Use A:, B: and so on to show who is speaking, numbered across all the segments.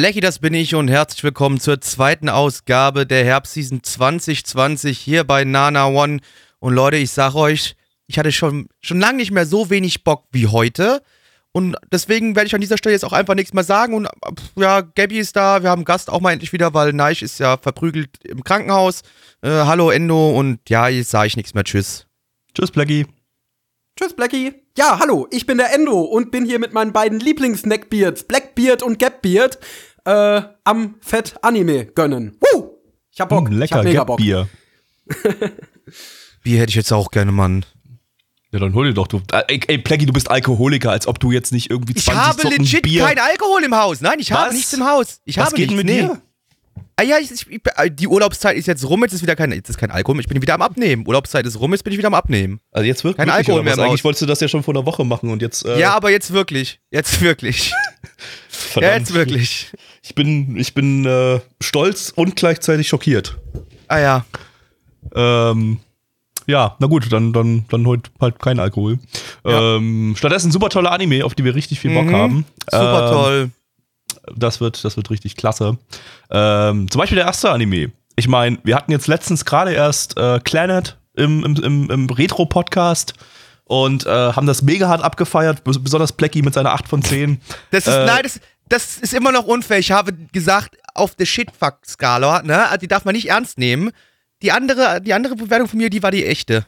A: Blackie, das bin ich und herzlich willkommen zur zweiten Ausgabe der Herbstseason 2020 hier bei Nana One. Und Leute, ich sag euch, ich hatte schon, schon lange nicht mehr so wenig Bock wie heute. Und deswegen werde ich an dieser Stelle jetzt auch einfach nichts mehr sagen. Und ja, Gabby ist da, wir haben einen Gast auch mal endlich wieder, weil Neich ist ja verprügelt im Krankenhaus. Äh, hallo Endo und ja, jetzt sage ich nichts mehr. Tschüss.
B: Tschüss, Blackie.
C: Tschüss, Blackie. Ja, hallo, ich bin der Endo und bin hier mit meinen beiden Lieblings-Neckbeards, Blackbeard und Gapbeard, äh, am Fett Anime gönnen. Woo! Ich hab Bock.
B: Mm,
C: ich
B: lecker,
C: hab mega Bock.
B: Bier.
A: Bier hätte ich jetzt auch gerne, Mann.
B: Ja, dann hol dir doch. Du, äh, ey, ey, Blackie, du bist Alkoholiker, als ob du jetzt nicht irgendwie 20
A: Ich habe
B: Sorten
A: legit
B: Bier...
A: kein Alkohol im Haus. Nein, ich habe
B: Was?
A: nichts im Haus. Ich
B: Was
A: habe
B: geht
A: nichts,
B: mit
A: nee.
B: dir?
A: Ah ja, ich, ich, die Urlaubszeit ist jetzt rum, jetzt ist wieder kein, jetzt ist kein Alkohol, ich bin wieder am Abnehmen. Urlaubszeit ist rum, jetzt bin ich wieder am Abnehmen.
B: Also jetzt wird
A: Kein
B: wirklich,
A: Alkohol mehr
B: Eigentlich wolltest du das ja schon vor einer Woche machen und jetzt... Äh,
A: Ja, aber jetzt wirklich. Jetzt wirklich.
B: verdammt.
A: Ja, jetzt wirklich.
B: Ich bin, ich bin äh, stolz und gleichzeitig schockiert.
A: Ah ja.
B: Ähm, ja, na gut, dann, dann, dann heute halt kein Alkohol.
A: Ja.
B: Ähm, stattdessen super tolle Anime, auf die wir richtig viel Bock
A: Mhm.
B: haben.
A: Super
B: Ähm,
A: toll.
B: Das wird, das wird richtig klasse. Ähm, zum Beispiel der erste Anime. Ich meine, wir hatten jetzt letztens gerade erst äh, Planet im, im, im, im Retro-Podcast und äh, haben das mega hart abgefeiert, bes- besonders Blackie mit seiner 8 von 10.
A: Das ist,
B: äh,
A: nein, das, das ist immer noch unfair. Ich habe gesagt, auf der Shitfuck-Skala, ne, also die darf man nicht ernst nehmen. Die andere, die andere Bewertung von mir, die war die echte.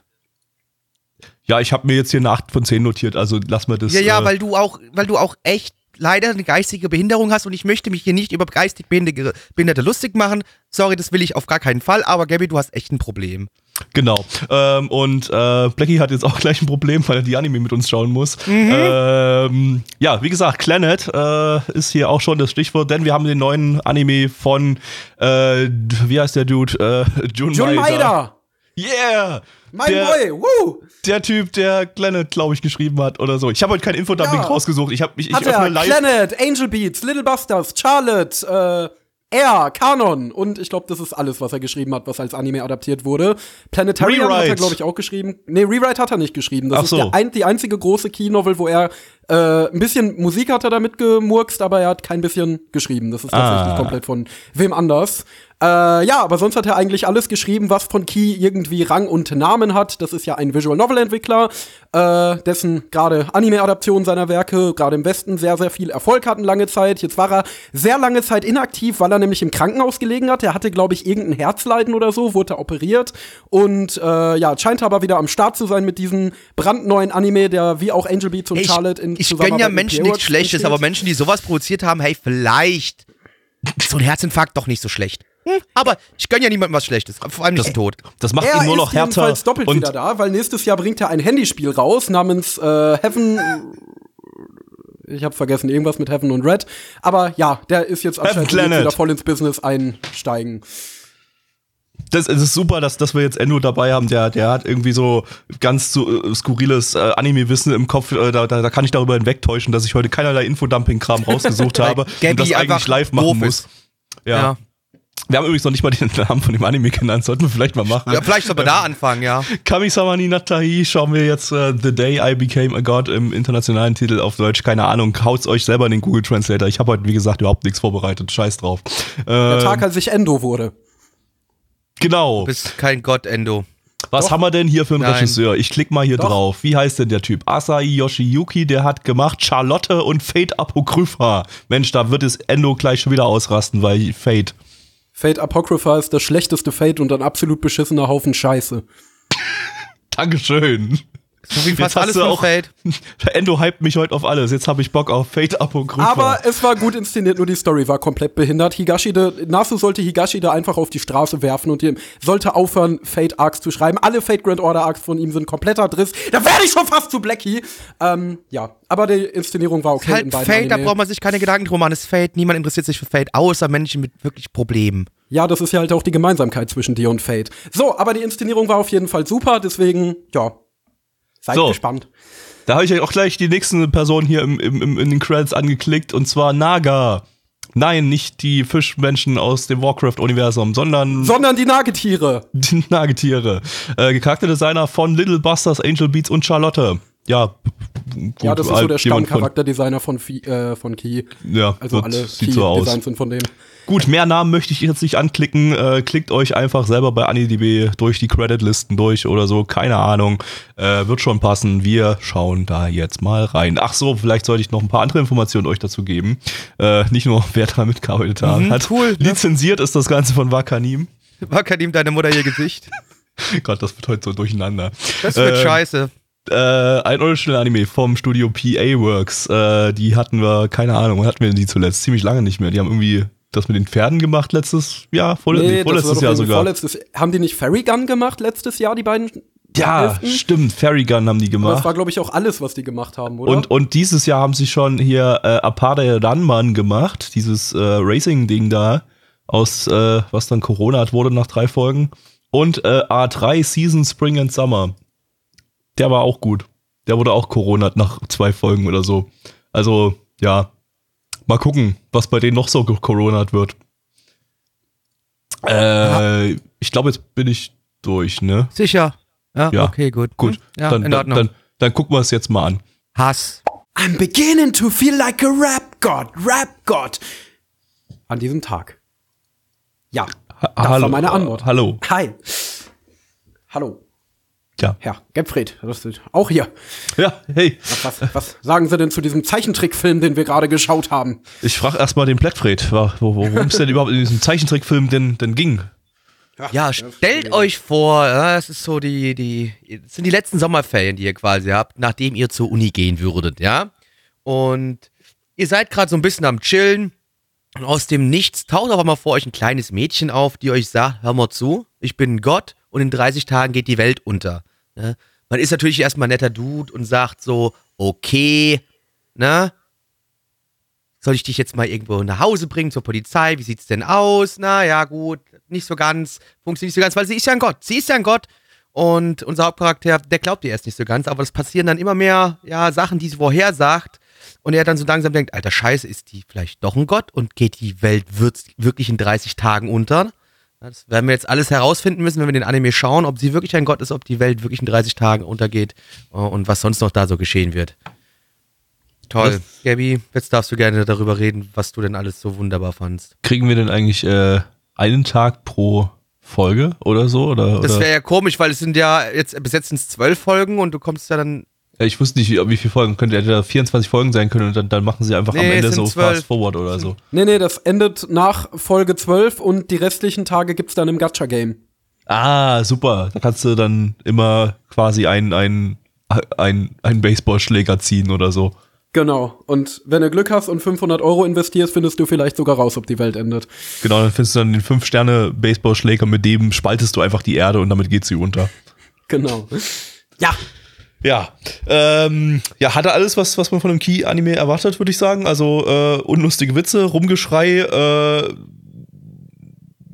B: Ja, ich habe mir jetzt hier eine 8 von 10 notiert, also lass mal das.
A: Ja, ja,
B: äh,
A: weil du auch, weil du auch echt leider eine geistige Behinderung hast und ich möchte mich hier nicht über geistig Behinderte, Behinderte lustig machen. Sorry, das will ich auf gar keinen Fall, aber Gabby, du hast echt ein Problem.
B: Genau. Ähm, und äh, Blackie hat jetzt auch gleich ein Problem, weil er die Anime mit uns schauen muss.
A: Mhm.
B: Ähm, ja, wie gesagt, Planet äh, ist hier auch schon das Stichwort, denn wir haben den neuen Anime von, äh, wie heißt der Dude? Äh, Jun,
C: Jun
B: Maeda.
C: Maida,
B: Yeah!
C: mein
B: der,
C: Boy, woo!
B: Der Typ, der Planet, glaube ich, geschrieben hat oder so. Ich habe heute kein Infodumping
C: Ja.
B: rausgesucht. Ich habe mich, ich
C: Hat
B: öffne
C: er
B: live.
C: Planet, Angel Beats, Little Busters, Charlotte, äh, Air, Kanon und ich glaube, das ist alles, was er geschrieben hat, was als Anime adaptiert wurde. Planetarium hat er,
B: Rewrite.
C: glaube ich, auch geschrieben. Nee, Rewrite hat er nicht geschrieben. Das ist
B: so.
C: der ein, die einzige große Key-Novel, wo er äh, ein bisschen Musik hat er damit gemurkst, aber er hat kein bisschen geschrieben. Das ist tatsächlich
B: Ah.
C: komplett von wem anders. Äh, ja, aber sonst hat er eigentlich alles geschrieben, was von Key irgendwie Rang und Namen hat. Das ist ja ein Visual Novel Entwickler, äh, dessen gerade Anime-Adaptionen seiner Werke gerade im Westen sehr, sehr viel Erfolg hatten lange Zeit. Jetzt war er sehr lange Zeit inaktiv, weil er nämlich im Krankenhaus gelegen hat. Er hatte, glaube ich, irgendein Herzleiden oder so, wurde operiert und äh, ja, scheint aber wieder am Start zu sein mit diesem brandneuen Anime, der wie auch Angel Beats und
A: Ich,
C: Charlotte in
A: ich gönne ja Menschen nichts Schlechtes,
C: entsteht.
A: aber Menschen, die sowas produziert haben, hey, vielleicht ist so ein Herzinfarkt doch nicht so schlecht. Hm, aber ich gönne ja niemandem was Schlechtes, vor allem das Tod.
B: Das macht
C: Er
B: ihn nur noch
C: ist
B: härter.
C: jedenfalls doppelt
B: und
C: wieder da, weil nächstes Jahr bringt er ein Handyspiel raus namens äh, Heaven. Ich habe vergessen, irgendwas mit Heaven und Red. Aber ja, der ist jetzt anscheinend wieder voll ins Business einsteigen.
B: das, es ist super, dass, dass wir jetzt Endo dabei haben. Der, der hat irgendwie so ganz so, äh, skurriles äh, Anime-Wissen im Kopf. Äh, da, da, da kann ich darüber hinwegtäuschen, dass ich heute keinerlei Infodumping-Kram rausgesucht habe und das eigentlich live machen muss.
A: ist.
B: Ja.
A: Ja.
B: Wir haben übrigens noch nicht mal den Namen von dem Anime genannt. Sollten wir vielleicht mal machen.
A: Ja, vielleicht soll man da anfangen, ja.
B: Kami-sama ni Natai schauen wir jetzt äh, The Day I Became a God im internationalen Titel auf Deutsch. Keine Ahnung. Haut's euch selber in den Google Translator. Ich habe heute, wie gesagt, überhaupt nichts vorbereitet. Scheiß drauf.
C: Der
B: Ähm,
C: Tag, als ich Endo wurde.
B: genau.
A: Du bist kein Gott, Endo.
B: Was haben wir denn hier für einen
A: Nein.
B: Regisseur? Ich klick mal hier
C: Doch.
B: drauf. Wie heißt denn der Typ? Asai Yoshiyuki, der hat gemacht Charlotte und Fate Apocrypha. Mensch, da wird es Endo gleich schon wieder ausrasten, weil Fate.
C: Fate Apocrypha ist das schlechteste Fate und ein absolut beschissener Haufen Scheiße.
B: Dankeschön.
A: So wie fast alles
B: auch-
A: Fate.
B: Endo hypt mich heute auf alles. Jetzt habe ich Bock auf Fate Apokrypha.
C: Aber es war gut inszeniert, nur die Story war komplett behindert. Higashide, Nasu sollte Higashide einfach auf die Straße werfen und ihm sollte aufhören, Fate Arcs zu schreiben. Alle Fate Grand Order Arcs von ihm sind kompletter Driss. Da werde ich schon fast zu Blackie. Ähm, ja, aber die Inszenierung war okay in
A: halt
C: beiden
A: Fate, da
C: Anime.
A: braucht man sich keine Gedanken drum machen. Es ist Fate, niemand interessiert sich für Fate, außer Menschen mit wirklich Problemen.
C: Ja, das ist ja halt auch die Gemeinsamkeit zwischen dir und Fate. So, aber die Inszenierung war auf jeden Fall super, deswegen, ja, seid
B: So.
C: gespannt.
B: Da habe ich auch gleich die nächste Person hier im, im, im, in den Credits angeklickt und zwar Naga. Nein, nicht die Fischmenschen aus dem Warcraft-Universum, sondern
C: Sondern die Nagetiere.
B: die Nagetiere. Äh, Charakterdesigner von Little Busters, Angel Beats und Charlotte. Ja, gut,
C: ja, das ist so der Stammcharakterdesigner von, äh, von Key.
B: Ja,
C: Also alle
B: sieht so aus.
C: Key-Designs sind von dem.
B: Gut, mehr Namen möchte ich jetzt nicht anklicken. Äh, klickt euch einfach selber bei AniDB durch die Credit-Listen durch oder so. Keine Ahnung. Äh, wird schon passen. Wir schauen da jetzt mal rein. Ach so, vielleicht sollte ich noch ein paar andere Informationen euch dazu geben. Äh, nicht nur, wer da mitgearbeitet
A: Mhm,
B: hat.
A: cool, ne?
B: Lizenziert ist das Ganze von Wakanim.
A: Wacker ihm deine Mutter ihr Gesicht.
B: Gott, das wird heute so durcheinander.
A: Das wird
B: Ähm,
A: scheiße.
B: Äh, ein Original-Anime vom Studio PA Works. Äh, die hatten wir, keine Ahnung, hatten wir die zuletzt? Ziemlich lange nicht mehr. Die haben irgendwie das mit den Pferden gemacht letztes Jahr, vorle nee,
C: war
B: vorletztes Jahr sogar.
C: Vorletztes, haben die nicht Fairy Gun gemacht letztes Jahr, die beiden?
B: Ja,
C: Hälften?
B: stimmt. Fairy Gun haben die
C: Aber Das
B: gemacht.
C: war, glaube ich, auch alles, was die gemacht haben, oder?
B: Und, und dieses Jahr haben sie schon hier äh, Apade Runman gemacht, dieses äh, Racing-Ding da, aus äh, was dann Corona hat wurde nach drei Folgen. Und äh, A3 Season Spring and Summer. Der war auch gut. Der wurde auch Corona nach zwei Folgen oder so. Also, ja. Mal gucken, was bei denen noch so Corona wird. Äh, ich glaube, jetzt bin ich durch, ne?
A: Sicher. Ja,
B: Ja.
A: okay, gut.
B: Gut.
A: Hm? Ja,
B: dann,
A: in
B: dann,
A: Ordnung.
B: dann, dann gucken wir es jetzt mal an.
A: Hass.
C: I'm beginning to feel like a rap god, rap god. An diesem Tag. Ja,
B: Ha-
C: das
B: hallo,
C: war meine Antwort.
B: hallo.
C: Hi. Hallo,
B: Ja.
C: Gebfried, das ist auch hier.
B: Ja, hey.
C: Was, was sagen Sie denn zu diesem Zeichentrickfilm, den wir gerade geschaut haben?
B: Ich frage erstmal den wo- worum es denn überhaupt in diesem Zeichentrickfilm denn, denn ging.
A: Ja, stellt euch vor, ja, es ist so die, die, sind die letzten Sommerferien, die ihr quasi habt, nachdem ihr zur Uni gehen würdet, ja? Und ihr seid gerade so ein bisschen am Chillen und aus dem Nichts taucht auf einmal vor euch ein kleines Mädchen auf, die euch sagt, hör mal zu, ich bin Gott und in 30 Tagen geht die Welt unter. Ne? Man ist natürlich erstmal ein netter Dude und sagt so, okay, ne? Soll ich dich jetzt mal irgendwo nach Hause bringen zur Polizei? Wie sieht's denn aus? Na ja, gut, nicht so ganz, funktioniert nicht so ganz, weil sie ist ja ein Gott. Sie ist ja ein Gott. Und unser Hauptcharakter, der glaubt ihr erst nicht so ganz, aber es passieren dann immer mehr ja, Sachen, die sie vorhersagt. Und er dann so langsam denkt, alter Scheiße, ist die vielleicht doch ein Gott und geht die Welt wirklich in 30 Tagen unter? Das werden wir jetzt alles herausfinden müssen, wenn wir den Anime schauen, ob sie wirklich ein Gott ist, ob die Welt wirklich in 30 Tagen untergeht äh, und was sonst noch da so geschehen wird. Toll. Gabi, jetzt darfst du gerne darüber reden, was du denn alles so wunderbar fandst.
B: Kriegen wir denn eigentlich äh, einen Tag pro Folge oder so? Oder,
A: Das wäre ja komisch, weil es sind ja jetzt bis jetzt sind es zwölf Folgen und du kommst ja dann.
B: Ja, ich wusste nicht, wie, wie viele Folgen könnte hätte da 24 Folgen sein können und dann, dann machen sie einfach am
A: Nee,
B: Ende
A: es
B: so
A: sind 12.
B: Fast Forward oder so.
C: Nee, nee, das endet nach Folge 12 und die restlichen Tage gibt's dann im Gacha-Game.
B: Ah, super. Da kannst du dann immer quasi einen ein, ein, ein Baseballschläger ziehen oder so.
C: Genau. Und wenn du Glück hast und 500 Euro investierst, findest du vielleicht sogar raus, ob die Welt endet.
B: Genau, dann findest du dann den 5-Sterne-Baseballschläger, mit dem spaltest du einfach die Erde und damit geht sie unter.
C: Genau. Ja,
B: Ja, ähm, ja, hatte alles, was, was man von einem Key-Anime erwartet, würde ich sagen. Also äh, unlustige Witze, Rumgeschrei, äh,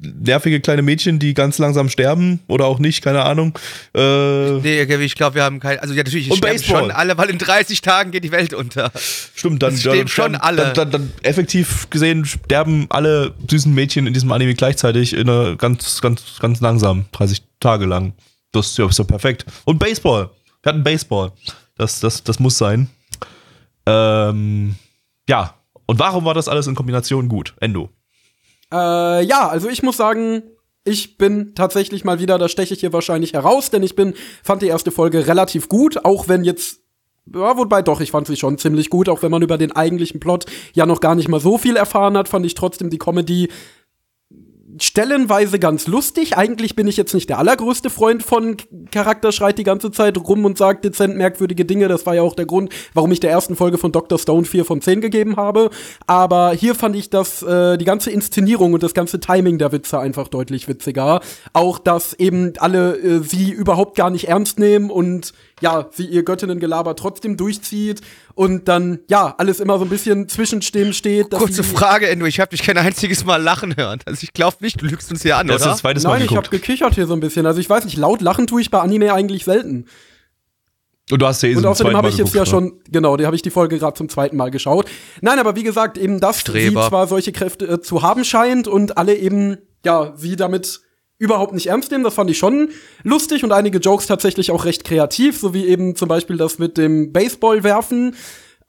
B: nervige kleine Mädchen, die ganz langsam sterben oder auch nicht, keine Ahnung. Äh,
A: Nee, ich glaube, wir haben kein. Also ja, natürlich
B: Und
A: sterben
B: Baseball.
A: schon alle, weil in 30 Tagen geht die Welt unter.
B: stimmt, dann,
A: stehen
B: dann,
A: schon
B: dann,
A: alle.
B: Dann, dann, dann effektiv gesehen sterben alle süßen Mädchen in diesem Anime gleichzeitig in einer ganz, ganz, ganz langsam, 30 Tage lang. Das ist ja perfekt. Und Baseball. Wir hatten Baseball. Das, das, das muss sein. Ähm, ja. Und warum war das alles in Kombination gut? Endo.
C: Äh, ja, also ich muss sagen, ich bin tatsächlich mal wieder, da steche ich hier wahrscheinlich heraus, denn ich bin, fand die erste Folge relativ gut, auch wenn jetzt, ja, wobei doch, ich fand sie schon ziemlich gut, auch wenn man über den eigentlichen Plot ja noch gar nicht mal so viel erfahren hat, fand ich trotzdem die Comedy stellenweise ganz lustig. Eigentlich bin ich jetzt nicht der allergrößte Freund von Charakter schreit die ganze Zeit rum und sagt dezent merkwürdige Dinge. Das war ja auch der Grund, warum ich der ersten Folge von Dr. Stone 4 von 10 gegeben habe. Aber hier fand ich das, äh, die ganze Inszenierung und das ganze Timing der Witze einfach deutlich witziger. Auch, dass eben alle äh, sie überhaupt gar nicht ernst nehmen und ja, sie ihr Göttinnengelaber trotzdem durchzieht und dann, ja, alles immer so ein bisschen zwischenstehen steht. dass
A: Kurze Frage, Endo, ich habe dich kein einziges Mal lachen hören. Also ich glaube nicht, du lügst uns hier an,
B: Das ist
A: oder?
B: das zweite Mal
C: Nein, ich habe gekichert hier so ein bisschen. Also ich weiß nicht, laut lachen tue ich bei Anime eigentlich selten.
B: Und du hast ja eh
C: Und
B: zum
C: außerdem habe ich jetzt
B: geguckt,
C: ja
B: ne?
C: schon, genau, die habe ich die Folge gerade zum zweiten Mal geschaut. Nein, aber wie gesagt, eben, dass
A: Streber.
C: sie zwar solche Kräfte äh, zu haben scheint und alle eben, ja, sie damit überhaupt nicht ernst nehmen, das fand ich schon lustig und einige Jokes tatsächlich auch recht kreativ, so wie eben zum Beispiel das mit dem Baseball werfen.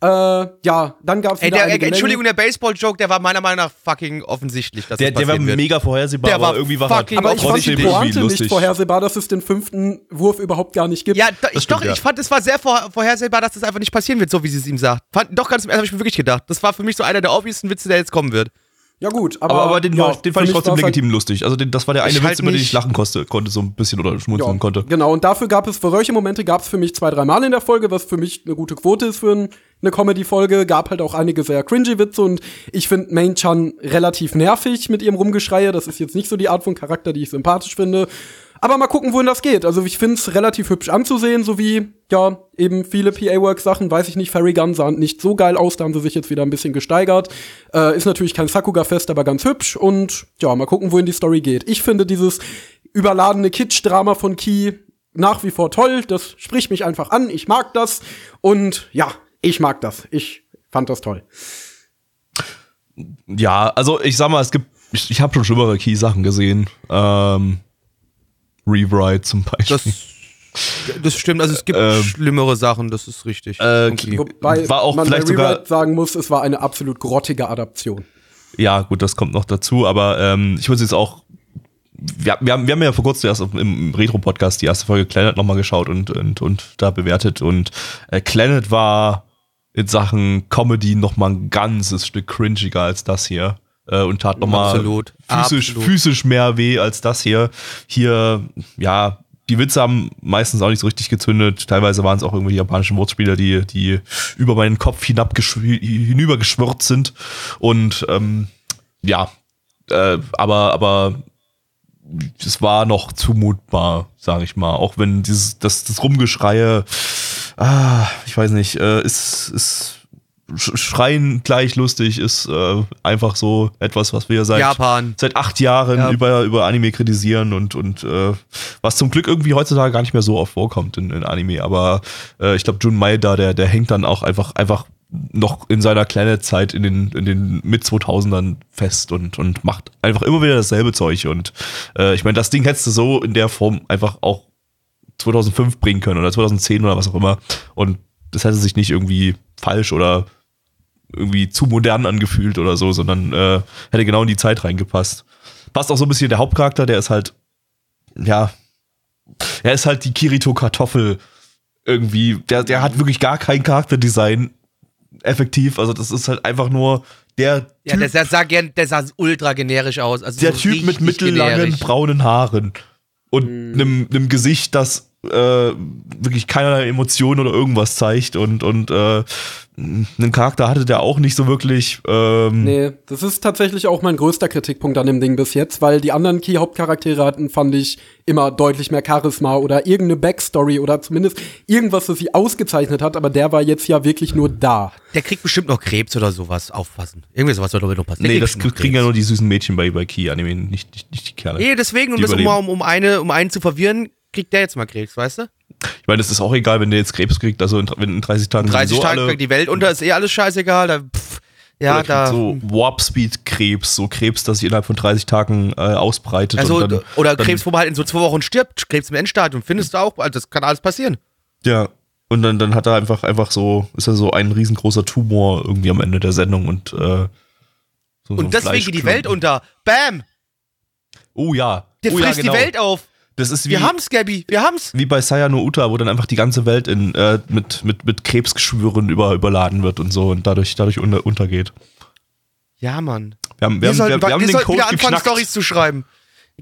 C: Äh, ja, dann gab's
A: Ey,
C: wieder
A: der,
C: einige
A: Entschuldigung, der Baseball-Joke, der war meiner Meinung nach fucking offensichtlich, dass
B: Der,
A: das
B: der war
A: wird.
B: mega vorhersehbar,
A: Der
B: aber
A: war
B: irgendwie war
A: fucking
B: er
C: aber ich fand die Pointe nicht vorhersehbar, dass es den fünften Wurf überhaupt gar nicht gibt.
A: Ja, da, ich,
B: stimmt,
A: doch,
B: ja.
A: ich fand, es war sehr vor, vorhersehbar, dass das einfach nicht passieren wird, so wie sie es ihm sagt. Fand, doch, ganz im Ernst habe ich mir wirklich gedacht. Das war für mich so einer der obvioussten Witze, der jetzt kommen wird.
C: Ja, gut, aber,
B: Aber, aber den,
C: ja,
B: war, den fand ich trotzdem
C: halt-
B: legitim lustig. Also den, das war der eine
A: Ich
B: Witz,
A: halt
B: über den ich lachen koste, konnte, so ein bisschen oder schmunzeln
C: Ja,
B: konnte.
C: Genau, und dafür gab es, für solche Momente gab es für mich zwei, drei Mal in der Folge, was für mich eine gute Quote ist für ein, eine Comedy-Folge. Gab halt auch einige sehr cringy Witze und ich finde Main Chan relativ nervig mit ihrem Rumgeschreie. Das ist jetzt nicht so die Art von Charakter, die ich sympathisch finde. Aber mal gucken, wohin das geht. Also ich finde es relativ hübsch anzusehen, so wie, ja, eben viele PA-Work-Sachen, weiß ich nicht, Fairy Gun sah nicht so geil aus, da haben sie sich jetzt wieder ein bisschen gesteigert. Äh, ist natürlich kein Sakuga-Fest, aber ganz hübsch und ja, mal gucken, wohin die Story geht. Ich finde dieses überladene Kitsch-Drama von Key nach wie vor toll, das spricht mich einfach an, ich mag das und ja, ich mag das. Ich fand das toll.
B: Ja, also ich sag mal, es gibt, ich, ich habe schon schlimmere Key-Sachen gesehen. Ähm, Rewrite zum Beispiel.
A: Das, das stimmt, also es gibt
B: Ähm,
A: schlimmere Sachen, das ist richtig.
B: äh,
A: Okay.
C: Wobei
B: War auch
C: man bei
B: vielleicht sogar-
C: Rewrite sagen muss, es war eine absolut grottige Adaption.
B: Ja, gut, das kommt noch dazu, aber ähm, ich muss jetzt auch. Wir, wir, haben, wir haben ja vor kurzem erst im Retro-Podcast die erste Folge Planet nochmal geschaut und, und, und da bewertet. Und äh, Planet war in Sachen Comedy nochmal ein ganzes Stück cringiger als das hier. Äh, und tat nochmal physisch,
A: Absolut.
B: physisch mehr weh als das hier. Hier, ja, die Witze haben meistens auch nicht so richtig gezündet. Teilweise waren es auch irgendwie japanische Wortspieler, die, die über meinen Kopf hinübergeschwirrt sind. Und ähm, ja, äh, aber, aber es war noch zumutbar, sage ich mal. Auch wenn dieses, das, das Rumgeschreie, ah, ich weiß nicht, äh, ist, ist Schreien gleich lustig, ist äh, einfach so etwas, was wir seit,
A: Japan.
B: seit acht Jahren
A: Ja.
B: über, über Anime kritisieren und, und äh, was zum Glück irgendwie heutzutage gar nicht mehr so oft vorkommt in, in Anime. Aber äh, ich glaube, Jun Maeda, der, der hängt dann auch einfach, einfach noch in seiner kleinen Zeit in den, in den Mit-2000ern fest und, und macht einfach immer wieder dasselbe Zeug. Und äh, ich meine, das Ding hättest du so in der Form einfach auch 2005 bringen können oder 2010 oder was auch immer. Und das hätte sich nicht irgendwie falsch oder irgendwie zu modern angefühlt oder so, sondern äh, hätte genau in die Zeit reingepasst. Passt auch so ein bisschen der Hauptcharakter, der ist halt, ja, er ist halt die Kirito-Kartoffel irgendwie. Der, der hat wirklich gar kein Charakterdesign effektiv. Also das ist halt einfach nur der
A: Ja,
B: Typ,
A: der, der, sah gern, der sah ultra generisch aus. Also
B: der
A: so
B: Typ mit mittellangen
A: generisch.
B: braunen Haaren und einem einem Gesicht, das äh, wirklich keinerlei Emotionen oder irgendwas zeigt und und äh, einen Charakter hatte der auch nicht so wirklich. Ähm,
C: Nee, das ist tatsächlich auch mein größter Kritikpunkt an dem Ding bis jetzt, weil die anderen Key-Hauptcharaktere hatten, fand ich, immer deutlich mehr Charisma oder irgendeine Backstory oder zumindest irgendwas, was sie ausgezeichnet hat, aber der war jetzt ja wirklich nur da.
A: Der kriegt bestimmt noch Krebs oder sowas. Aufpassen. Irgendwie sowas soll doch noch passieren.
B: Nee, das kriegen ja
A: Krebs.
B: nur die süßen Mädchen bei, bei Key-Anime, nicht, nicht, nicht die Kerle.
A: Nee, deswegen, das um,
B: überleben.
A: um, um, eine, um einen zu verwirren, kriegt der jetzt mal Krebs, weißt du?
B: Ich meine, es ist auch egal, wenn der jetzt Krebs kriegt, also in, wenn in 30 Tagen
A: 30
B: sowieso
A: Tage
B: alle,
A: die Welt unter, ist eh alles scheißegal. Da, pff, ja, da.
B: so Warp-Speed-Krebs, so Krebs, das sich innerhalb von 30 Tagen äh, ausbreitet.
A: also,
B: und dann,
A: oder
B: dann,
A: Krebs, wo man halt in so zwei Wochen stirbt, Krebs im Endstadium, findest du auch, also das kann alles passieren.
B: Ja. Und dann, dann hat er einfach, einfach so, ist er so ein riesengroßer Tumor irgendwie am Ende der Sendung und, äh, so so
A: Und deswegen geht die Welt unter. Bam!
B: Oh ja.
A: Der
B: oh,
A: frisst
B: ja, genau.
A: die Welt auf.
B: Das ist wie,
A: Wir haben's, Gabby, wir haben's.
B: wie bei Sayano Uta, wo dann einfach die ganze Welt in, äh, mit, mit, mit Krebsgeschwüren über, überladen wird und so und dadurch, dadurch unter, untergeht.
A: Ja, Mann.
B: Wir haben, wir
A: Wir
B: haben,
A: sollten,
B: wir, wir haben den Code
A: wieder anfangen. Stories zu schreiben.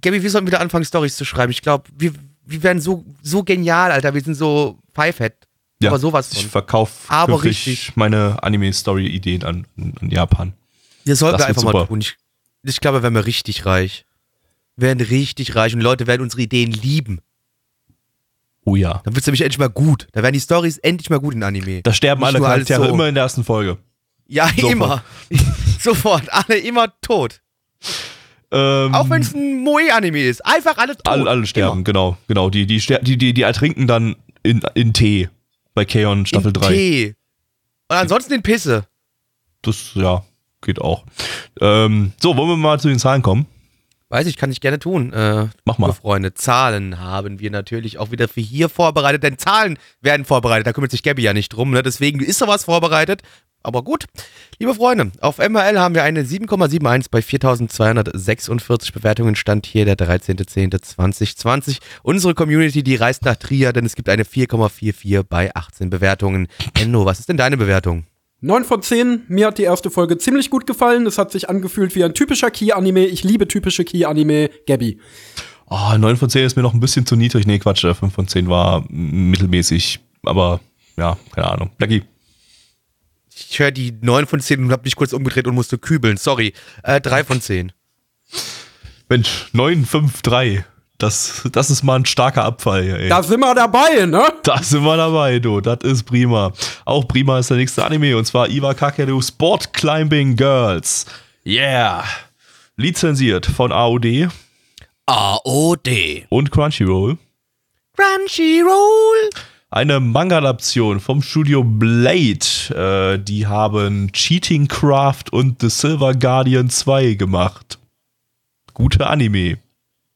A: Gabby, wir sollten wieder anfangen, Stories zu schreiben. Ich glaube, wir, wir werden so, so genial, Alter. Wir sind so Pfeifett.
B: Ja,
A: Aber sowas
B: Ich
A: von.
B: verkaufe
A: Aber
B: künftig
A: richtig.
B: meine Anime-Story-Ideen an, an Japan.
A: Das sollten
B: Das
A: wir einfach mal tun. Ich, ich glaube, wir werden wir richtig reich. Werden richtig reich und Leute werden unsere Ideen lieben.
B: Oh ja.
A: Dann wird es nämlich endlich mal gut. Da werden die Stories endlich mal gut in Anime.
B: Da sterben
A: Nicht
B: alle Charaktere
A: so.
B: immer in der ersten Folge.
A: Ja,
B: Sofort.
A: immer. Sofort. Alle immer tot.
B: Ähm,
A: Auch wenn es ein Moe-Anime ist. Einfach alle tot.
B: alle, alle sterben,
A: Immer.
B: genau, genau. Die, die, die, die, die ertrinken dann in, in Tee bei Keon Staffel
A: in
B: 3.
A: Tee. Und ansonsten in Pisse.
B: Das, ja, geht auch. Ähm, so, wollen wir mal zu den Zahlen kommen?
A: Weiß ich, kann ich gerne tun. Äh,
B: Mach mal.
A: liebe Freunde, Zahlen haben wir natürlich auch wieder für hier vorbereitet, denn Zahlen werden vorbereitet. Da kümmert sich Gabby ja nicht drum, ne? deswegen ist sowas vorbereitet. Aber gut, liebe Freunde, auf MRL haben wir eine 7,71 bei 4246 Bewertungen. Stand hier der 13.10.2020. Unsere Community, die reist nach Trier, denn es gibt eine 4,44 bei 18 Bewertungen. Enno, was ist denn deine Bewertung?
C: 9 von 10. Mir hat die erste Folge ziemlich gut gefallen. Es hat sich angefühlt wie ein typischer Key-Anime. Ich liebe typische Key-Anime. Gabby.
B: Oh, 9 von 10 ist mir noch ein bisschen zu niedrig. Nee, Quatsch, äh, 5 von 10 war mittelmäßig. Aber ja, keine Ahnung. Blackie.
A: Ich höre die 9 von 10 und habe mich kurz umgedreht und musste kübeln. Sorry. Äh, 3 von 10.
B: Mensch, 9, 5, 3. Das, das ist mal ein starker Abfall hier, ey.
C: Da sind wir dabei, ne?
B: Da sind wir dabei, du. Das ist prima. Auch prima ist der nächste Anime und zwar Iwa Kakeru Sport Climbing Girls. Yeah. Lizenziert von AOD
A: AOD.
B: und Crunchyroll.
A: Crunchyroll.
B: Eine Manga-Adaption vom Studio Blade. Äh, die haben Cheating Craft und The Silver Guardian 2 gemacht. Gute Anime.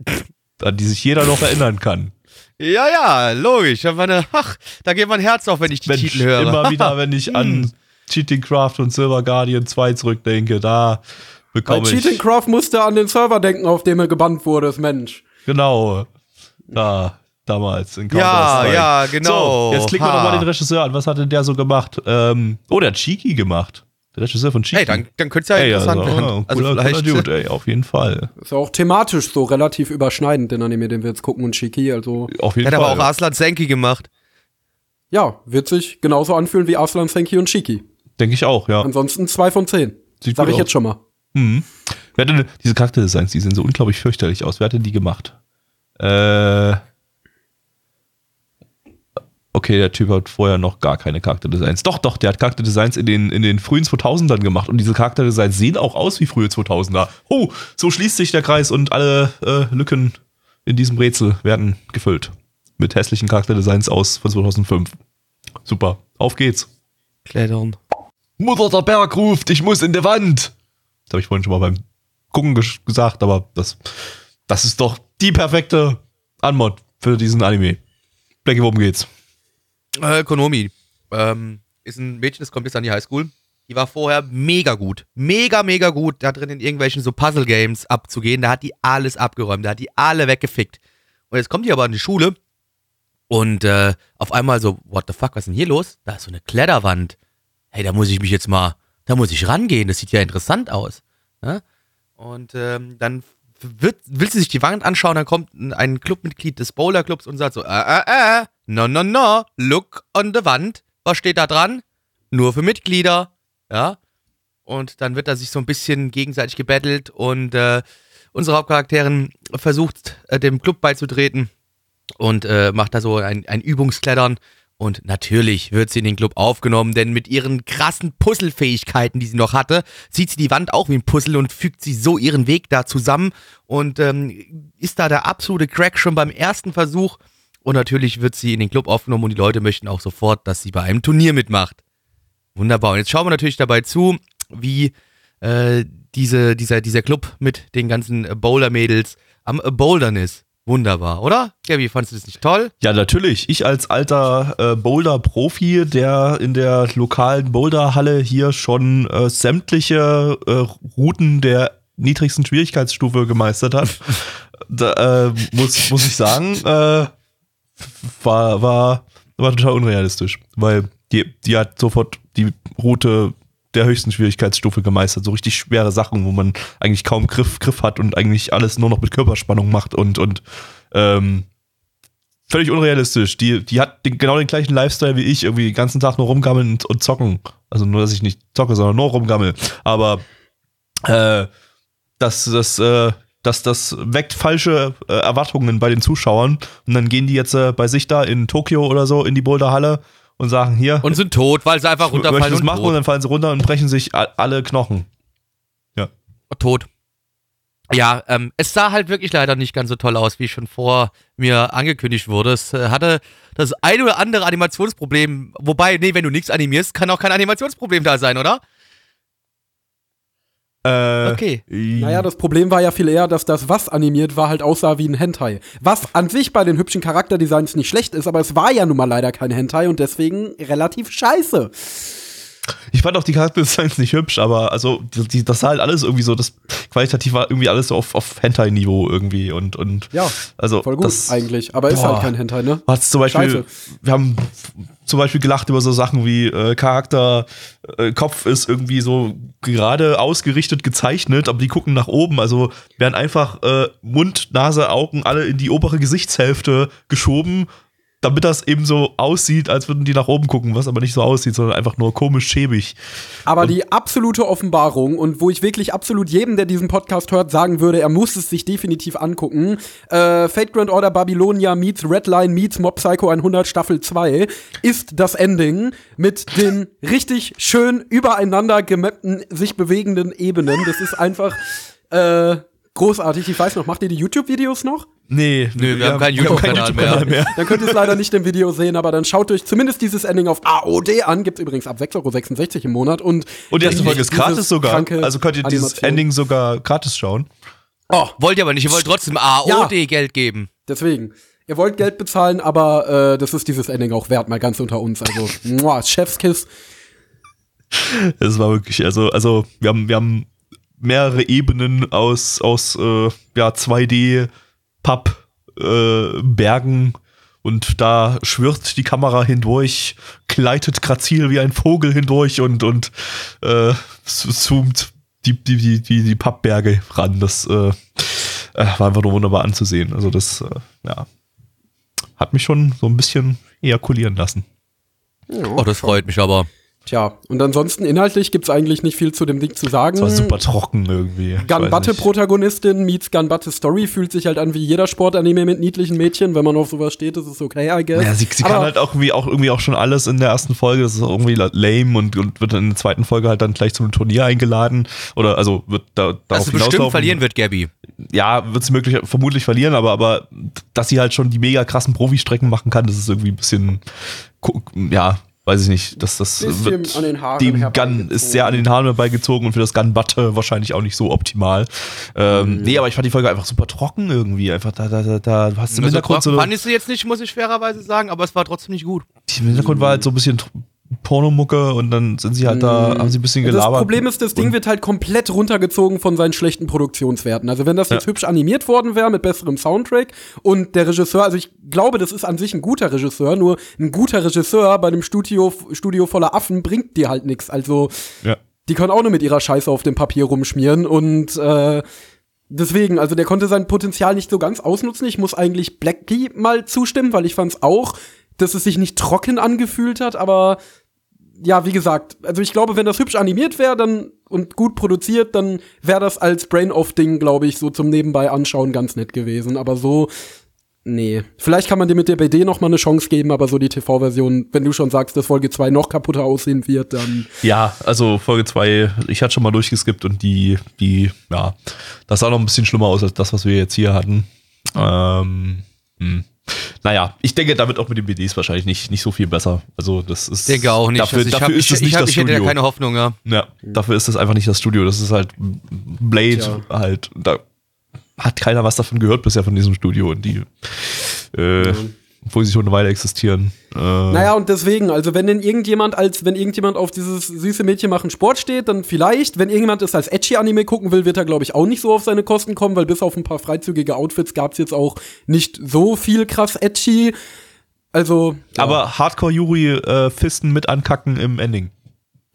B: An die sich jeder noch erinnern kann.
A: Ja, ja, logisch. Da, war eine, ach, da geht mein Herz auf, wenn ich die
B: Mensch,
A: Titel höre.
B: immer wieder, wenn ich an Cheating Craft und Silver Guardian 2 zurückdenke, da
C: Bei
B: bekomme
C: Cheating
B: ich.
C: Craft musste an den Server denken, auf dem er gebannt wurde, das Mensch.
B: Genau. Da, damals in
A: Ja, ja, genau.
B: So, jetzt klicken wir nochmal den Regisseur an. Was hat denn der so gemacht? Ähm, oh, der hat Chiki gemacht. Der Regisseur von Chiki.
A: Hey, dann, dann könnte es ja
B: Ey,
A: interessant
B: also,
A: werden.
B: oh,
A: Also
B: cooler,
A: vielleicht.
B: cooler Dude, ey, auf jeden Fall.
C: Ist ja auch thematisch so relativ überschneidend, den Anime, den wir jetzt gucken und Shiki. Also,
B: Auf jeden
A: Hat aber
B: Fall.
A: auch Aslan Senki gemacht.
C: ja, wird sich genauso anfühlen wie Aslan Senki und Shiki.
B: Denke ich auch, ja.
C: Ansonsten 2 von 10.
B: Sieht
C: Sag ich
B: aus.
C: jetzt schon mal.
B: Mhm. Wer hat denn, diese Charakterdesigns, die sehen so unglaublich fürchterlich aus. Wer hat denn die gemacht? Äh. Okay, der Typ hat vorher noch gar keine Charakterdesigns. Doch, doch, der hat Charakterdesigns in den, in den frühen 2000ern gemacht. Und diese Charakterdesigns sehen auch aus wie frühe 2000er. Oh, so schließt sich der Kreis und alle äh, Lücken in diesem Rätsel werden gefüllt. Mit hässlichen Charakterdesigns aus von 2005. Super, auf geht's.
A: Klettern.
B: Mutter, der Berg ruft, ich muss in die Wand. Das habe ich vorhin schon mal beim Gucken ges gesagt, aber das, das ist doch die perfekte Anmod für diesen Anime. Blackie, worum geht's?
A: Äh, Konomi. Ähm, ist ein Mädchen, das kommt jetzt an die Highschool. Die war vorher mega gut. Mega, mega gut, da drin in irgendwelchen so Puzzle-Games abzugehen. Da hat die alles abgeräumt. Da hat die alle weggefickt. Und jetzt kommt die aber an die Schule und äh, auf einmal so, what the fuck, was ist denn hier los? Da ist so eine Kletterwand. Hey, da muss ich mich jetzt mal, da muss ich rangehen. Das sieht ja interessant aus. Ne? Und ähm, dann wird, will sie sich die Wand anschauen, dann kommt ein- Clubmitglied des Bowler-Clubs und sagt so, äh, äh, äh, no, no, no, look on the Wand. Was steht da dran? Nur für Mitglieder, ja. Und dann wird da sich so ein bisschen gegenseitig gebettelt und äh, unsere Hauptcharakterin versucht, äh, dem Club beizutreten und äh, macht da so ein, ein Übungsklettern. Und natürlich wird sie in den Club aufgenommen, denn mit ihren krassen Puzzlefähigkeiten, die sie noch hatte, sieht sie die Wand auch wie ein Puzzle und fügt sie so ihren Weg da zusammen und ähm, ist da der absolute Crack schon beim ersten Versuch. Und natürlich wird sie in den Club aufgenommen und die Leute möchten auch sofort, dass sie bei einem Turnier mitmacht. Wunderbar. Und jetzt schauen wir natürlich dabei zu, wie äh, diese, dieser, dieser Club mit den ganzen äh, Boulder-Mädels am Bouldern ist. Wunderbar, oder? Gabi, fandest du das nicht toll?
B: Ja, natürlich. Ich als alter äh, Boulder-Profi, der in der lokalen Boulderhalle hier schon äh, sämtliche äh, Routen der niedrigsten Schwierigkeitsstufe gemeistert hat, da, äh, muss, muss ich sagen, äh, war, war, war total unrealistisch. Weil die, die hat sofort die Route der höchsten Schwierigkeitsstufe gemeistert. So richtig schwere Sachen, wo man eigentlich kaum Griff, Griff hat und eigentlich alles nur noch mit Körperspannung macht und, und ähm, völlig unrealistisch. Die, die hat den, genau den gleichen Lifestyle wie ich, irgendwie den ganzen Tag nur rumgammeln und, und zocken. Also nur, dass ich nicht zocke, sondern nur rumgammel. Aber äh, das, das, äh, das, das weckt falsche äh, Erwartungen bei den Zuschauern. Und dann gehen die jetzt äh, bei sich da in Tokio oder so in die Boulderhalle und sagen hier.
A: Und sind tot, weil sie einfach runterfallen.
B: Und machen und dann fallen sie runter und brechen sich alle Knochen.
A: Ja. Tot. Ja, ähm, es sah halt wirklich leider nicht ganz so toll aus, wie schon vor mir angekündigt wurde. Es äh, hatte das ein oder andere Animationsproblem. Wobei, nee, wenn du nichts animierst, kann auch kein Animationsproblem da sein, oder?
B: Äh,
A: okay.
C: Naja, das Problem war ja viel eher, dass das, was animiert war, halt aussah wie ein Hentai. Was an sich bei den hübschen Charakterdesigns nicht schlecht ist, aber es war ja nun mal leider kein Hentai und deswegen relativ scheiße.
B: Ich fand auch die Charakterdesigns nicht hübsch, aber also die, das sah halt alles irgendwie so, das qualitativ war irgendwie alles so auf, auf Hentai-Niveau irgendwie und, und
C: ja,
B: also
C: voll gut
B: das,
C: eigentlich, aber boah, ist halt kein Hentai, ne?
B: Hat's zum Beispiel, Scheiße. wir haben zum Beispiel gelacht über so Sachen wie äh, Charakter, äh, Kopf ist irgendwie so gerade ausgerichtet gezeichnet, aber die gucken nach oben, also werden einfach äh, Mund, Nase, Augen alle in die obere Gesichtshälfte geschoben damit das eben so aussieht, als würden die nach oben gucken, was aber nicht so aussieht, sondern einfach nur komisch schäbig.
C: Aber und die absolute Offenbarung und wo ich wirklich absolut jedem, der diesen Podcast hört, sagen würde, er muss es sich definitiv angucken. Äh, Fate Grand Order Babylonia meets Redline meets Mob Psycho 100 Staffel 2 ist das Ending mit den richtig schön übereinander gemappten, sich bewegenden Ebenen. Das ist einfach äh, großartig. Ich weiß noch, macht ihr die YouTube-Videos noch?
B: Nee,
A: nee, wir, wir haben keinen YouTube-Kanal
B: YouTube
A: mehr.
B: mehr.
C: Dann könnt ihr es leider nicht im Video sehen, aber dann schaut euch zumindest dieses Ending auf AOD an. Gibt's übrigens ab 6,66 Euro im Monat. Und,
B: und die erste Folge ist gratis sogar. Also könnt ihr dieses Ending sogar gratis schauen.
A: Oh, wollt ihr aber nicht. Ihr wollt trotzdem AOD ja, Geld geben.
C: Deswegen. Ihr wollt Geld bezahlen, aber äh, das ist dieses Ending auch wert, mal ganz unter uns. Also, muah, Chefskiss.
B: Es war wirklich, also, also wir haben, wir haben mehrere Ebenen aus, aus äh, ja, 2D Papp äh, und da schwirrt die Kamera hindurch, gleitet grazil wie ein Vogel hindurch und, und äh, zoomt die, die, die, die, die Pappberge ran. Das äh, äh, war einfach nur wunderbar anzusehen. Also das, äh, ja, hat mich schon so ein bisschen ejakulieren lassen.
A: Oh, das freut mich aber.
C: Tja, und ansonsten inhaltlich gibt's eigentlich nicht viel zu dem Ding zu sagen.
B: Es war super trocken irgendwie.
C: Gunbatte-Protagonistin meets Gunbatte-Story fühlt sich halt an wie jeder Sportanime mit niedlichen Mädchen. Wenn man auf sowas steht, ist es okay, I guess.
B: Ja, sie, sie kann halt auch irgendwie, auch irgendwie auch schon alles in der ersten Folge. Das ist auch irgendwie lame und, und wird dann in der zweiten Folge halt dann gleich zum Turnier eingeladen. Oder also wird da darauf
A: also bestimmt verlieren wird Gabby.
B: Ja, wird sie möglich, vermutlich verlieren, aber, aber dass sie halt schon die mega krassen Profi-Strecken machen kann, das ist irgendwie ein bisschen ja, weiß ich nicht, dass das wird dem Gun ist sehr an den Haaren herbeigezogen und für das Gun Butte wahrscheinlich auch nicht so optimal. Ähm, mhm. Nee, aber ich fand die Folge einfach super trocken irgendwie. Einfach da, da, da, da hast du im also Hintergrund
A: so. Fand ich sie jetzt nicht, muss ich fairerweise sagen, aber es war trotzdem nicht gut.
B: Im Hintergrund war halt so ein bisschen Pornomucke und dann sind sie halt da, mm. haben sie ein bisschen gelabert.
C: Das Problem ist, das Ding wird halt komplett runtergezogen von seinen schlechten Produktionswerten. Also wenn das jetzt ja. hübsch animiert worden wäre mit besserem Soundtrack und der Regisseur, also ich glaube, das ist an sich ein guter Regisseur, nur ein guter Regisseur bei einem Studio, Studio voller Affen bringt dir halt nichts. Also ja. die können auch nur mit ihrer Scheiße auf dem Papier rumschmieren und äh, Deswegen, also der konnte sein Potenzial nicht so ganz ausnutzen. Ich muss eigentlich Blackie mal zustimmen, weil ich fand es auch, dass es sich nicht trocken angefühlt hat, aber ja, wie gesagt, also ich glaube, wenn das hübsch animiert wäre dann und gut produziert, dann wäre das als Brain-Off-Ding, glaube ich, so zum Nebenbei anschauen ganz nett gewesen. Aber so, nee. Vielleicht kann man dir mit der BD noch mal eine Chance geben, aber so die TV-Version, wenn du schon sagst, dass Folge 2 noch kaputter aussehen wird, dann.
B: Ja, also Folge 2, ich hatte schon mal durchgeskippt und die, die, ja, das sah noch ein bisschen schlimmer aus als das, was wir jetzt hier hatten. Ähm, hm. Naja, ich denke, damit auch mit den BDs wahrscheinlich nicht, nicht so viel besser. Also, das ist.
A: Ich denke auch nicht.
B: Dafür,
A: also
B: dafür
A: hab,
B: ist
A: ich,
B: es nicht
A: ich, hab,
B: das
A: ich
B: Studio.
A: hätte ja keine Hoffnung, ja.
B: Ja, dafür ist es einfach nicht das Studio. Das ist halt Blade Tja. halt. Da hat keiner was davon gehört bisher von diesem Studio und die. Äh, ja obwohl sie schon eine Weile existieren.
C: Äh naja, und deswegen, also wenn denn irgendjemand als, wenn irgendjemand auf dieses süße Mädchen machen Sport steht, dann vielleicht, wenn irgendjemand es als Edgy-Anime gucken will, wird er, glaube ich, auch nicht so auf seine Kosten kommen, weil bis auf ein paar freizügige Outfits gab es jetzt auch nicht so viel krass Edgy. Also.
B: Ja. Aber Hardcore Yuri äh, Fisten mit ankacken im Ending.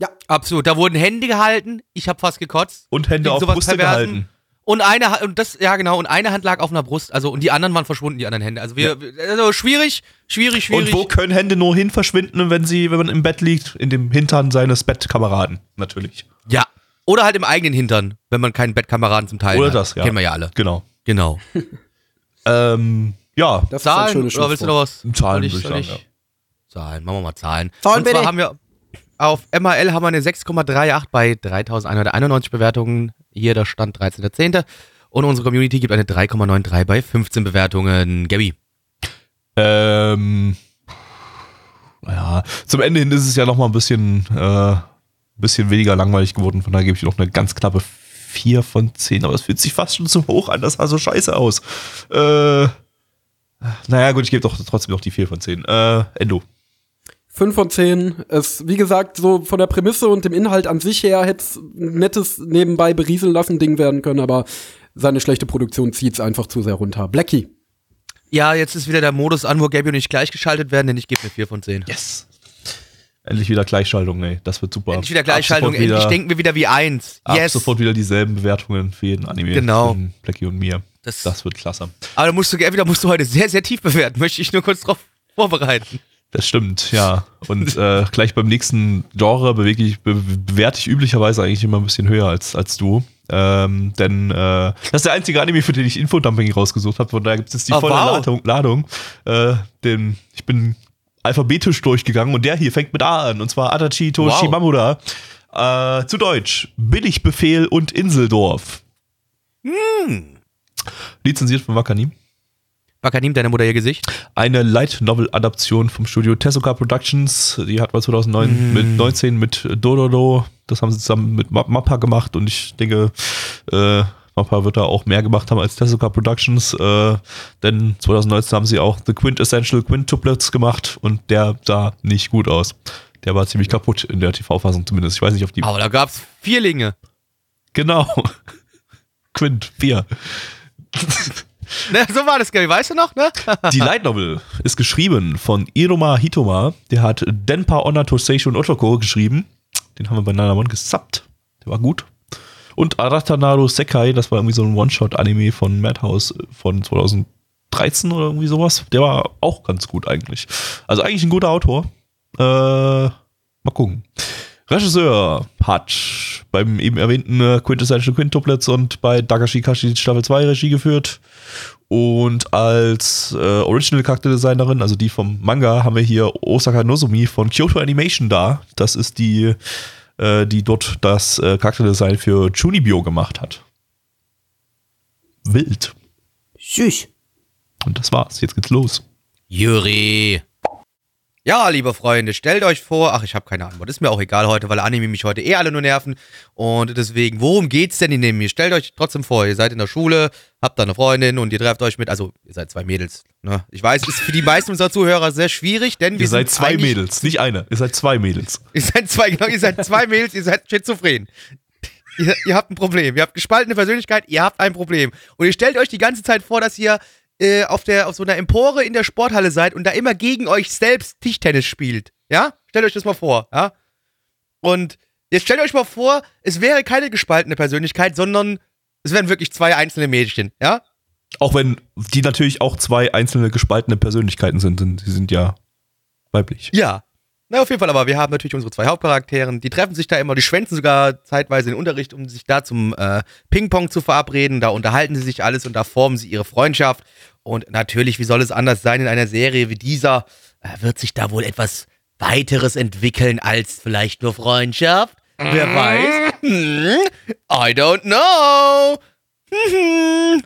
C: Ja.
A: Absolut. Da wurden Hände gehalten, ich habe fast gekotzt.
B: Und Hände auf Brüste gehalten.
A: Und eine und das ja genau und eine Hand lag auf einer Brust, also und die anderen waren verschwunden, die anderen Hände. Also wir also schwierig, schwierig, schwierig.
B: Und wo können Hände nur hin verschwinden, wenn sie, wenn man im Bett liegt? In dem Hintern seines Bettkameraden, natürlich.
A: ja. Oder halt im eigenen Hintern, wenn man keinen Bettkameraden zum Teil
B: Oder
A: hat.
B: das, ja.
A: Kennen wir ja alle.
B: Genau.
A: Genau.
B: Ähm, ja,
C: Das ist ein
A: Zahlen
C: schönes
A: oder willst du noch was?
B: Zahlen,
A: Soll ich,
B: würde ich
A: soll
B: sagen,
A: Zahlen, machen wir mal Zahlen.
C: Zahlen,
A: Und zwar haben wir auf MAL haben wir eine 6,38 bei 3191 Bewertungen. Hier der Stand 13.10. Und unsere Community gibt eine 3,93 bei 15 Bewertungen. Gabby.
B: Ähm, ja, zum Ende hin ist es ja noch mal ein bisschen, äh, bisschen weniger langweilig geworden. Von daher gebe ich noch eine ganz knappe 4 von 10. Aber es fühlt sich fast schon zu hoch an. Das sah so scheiße aus. Äh, naja, gut, ich gebe doch trotzdem noch die 4 von 10. Äh, Endo.
C: 5 von 10. Es, wie gesagt, so von der Prämisse und dem Inhalt an sich her hätte es ein nettes nebenbei berieseln lassen Ding werden können, aber seine schlechte Produktion zieht es einfach zu sehr runter. Blackie.
A: Ja, jetzt ist wieder der Modus an, wo Gabby und ich gleichgeschaltet werden, denn ich gebe eine 4 von 10.
B: Yes. Endlich wieder Gleichschaltung, ey. Das wird super.
A: Endlich wieder Gleichschaltung,
B: sofort
A: endlich
B: wieder,
A: denken wir wieder wie eins.
B: Ab
A: Yes.
B: sofort wieder dieselben Bewertungen für jeden Anime.
A: Genau.
B: Von Blackie und mir.
A: Das-
B: Das, wird klasse.
A: Aber da musst du, Gabby, da musst du heute sehr, sehr tief bewerten. Möchte ich nur kurz drauf vorbereiten.
B: Das stimmt, ja. Und äh, gleich beim nächsten Genre bewege ich, be bewerte ich üblicherweise eigentlich immer ein bisschen höher als, als du. Ähm, denn äh, das ist der einzige Anime, für den ich Infodumping rausgesucht habe. Von daher gibt es jetzt die
A: Oh,
B: volle
A: wow.
B: Ladung. Ladung. Äh, den, ich bin alphabetisch durchgegangen und der hier fängt mit A an. Und zwar Adachi
A: Wow.
B: Shimamura. Äh, zu Deutsch. Billigbefehl und Inseldorf.
A: Hm.
B: Lizenziert von Wakanim.
A: Wakanim, deine Mutter ihr Gesicht.
B: Eine Light Novel Adaption vom Studio Tezuka Productions. Die hat man 2009 mit 19 mit Dododo. Das haben sie zusammen mit Ma- Mappa gemacht und ich denke, äh, Mappa wird da auch mehr gemacht haben als Tezuka Productions. Äh, denn 2019 haben sie auch The Quintessential Quintuplets gemacht und der sah nicht gut aus. Der war ziemlich kaputt in der TV-Fassung zumindest. Ich weiß nicht, auf die.
A: Aber da gab's Vierlinge.
B: Genau. Quint 4.
A: Ne, so war das, Gabby, weißt du noch, ne?
B: Die Light Novel ist geschrieben von Iroma Hitoma. Der hat Denpa Onna Toseisho und Otoko geschrieben. Den haben wir bei Nanamon gesubbt. Der war gut. Und Aratanaro Sekai, das war irgendwie so ein One-Shot-Anime von Madhouse von 2013 oder irgendwie sowas. Der war auch ganz gut eigentlich. Also eigentlich ein guter Autor. Äh, mal gucken. Regisseur hat beim eben erwähnten äh, Quintessential Quintuplets und bei Dagashi Kashi Staffel 2 Regie geführt. Und als äh, Original Charakterdesignerin, also die vom Manga, haben wir hier Osaka Nozomi von Kyoto Animation da. Das ist die, äh, die dort das äh, Charakterdesign für Chunibyo gemacht hat. Wild.
C: Süß.
B: Und das war's. Jetzt geht's los.
A: Juri. Ja, liebe Freunde, stellt euch vor, ach, ich habe keine Antwort, ist mir auch egal heute, weil Anime mich heute eh alle nur nerven und deswegen, worum geht's denn in dem hier? Stellt euch trotzdem vor, ihr seid in der Schule, habt da eine Freundin und ihr trefft euch mit, also ihr seid zwei Mädels, ne? Ich weiß, ist für die meisten unserer Zuhörer sehr schwierig, denn wir
B: Ihr seid zwei Mädels, nicht eine. Ihr seid zwei Mädels.
A: Ihr seid zwei, genau, ihr seid zwei Mädels, ihr seid schizophren. Ihr, ihr habt ein Problem. Ihr habt gespaltene Persönlichkeit, ihr habt ein Problem. Und ihr stellt euch die ganze Zeit vor, dass ihr äh, auf, der, auf so einer Empore in der Sporthalle seid und da immer gegen euch selbst Tischtennis spielt. Ja? Stellt euch das mal vor, ja? Und jetzt stellt euch mal vor, es wäre keine gespaltene Persönlichkeit, sondern es wären wirklich zwei einzelne Mädchen, ja?
B: Auch wenn die natürlich auch zwei einzelne gespaltene Persönlichkeiten sind, denn sie sind ja weiblich.
A: Ja. Na, auf jeden Fall, aber wir haben natürlich unsere zwei Hauptcharakteren, die treffen sich da immer, die schwänzen sogar zeitweise in den Unterricht, um sich da zum äh, Ping-Pong zu verabreden. Da unterhalten sie sich alles und da formen sie ihre Freundschaft. Und natürlich, wie soll es anders sein in einer Serie wie dieser, äh, wird sich da wohl etwas weiteres entwickeln als vielleicht nur Freundschaft. Wer weiß? Hm, I don't know. Hm.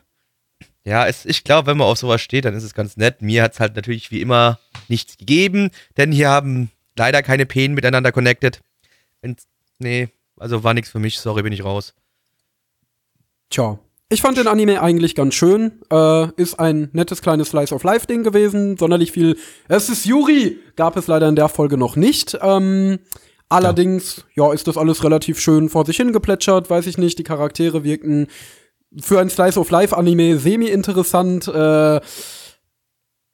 A: Ja, es, ich glaube, wenn man auf sowas steht, dann ist es ganz nett. Mir hat es halt natürlich wie immer nichts gegeben, denn hier haben leider keine Penen miteinander connected. Wenn's, nee, also war nichts für mich, sorry, bin ich raus.
C: Tja. Ich fand den Anime eigentlich ganz schön. Äh, ist ein nettes kleines Slice of Life Ding gewesen. Sonderlich viel. Es ist Yuri! Gab es leider in der Folge noch nicht. Ähm, allerdings, ja. ist das alles relativ schön vor sich hingeplätschert. Weiß ich nicht. Die Charaktere wirkten für ein Slice of Life Anime semi-interessant. Äh,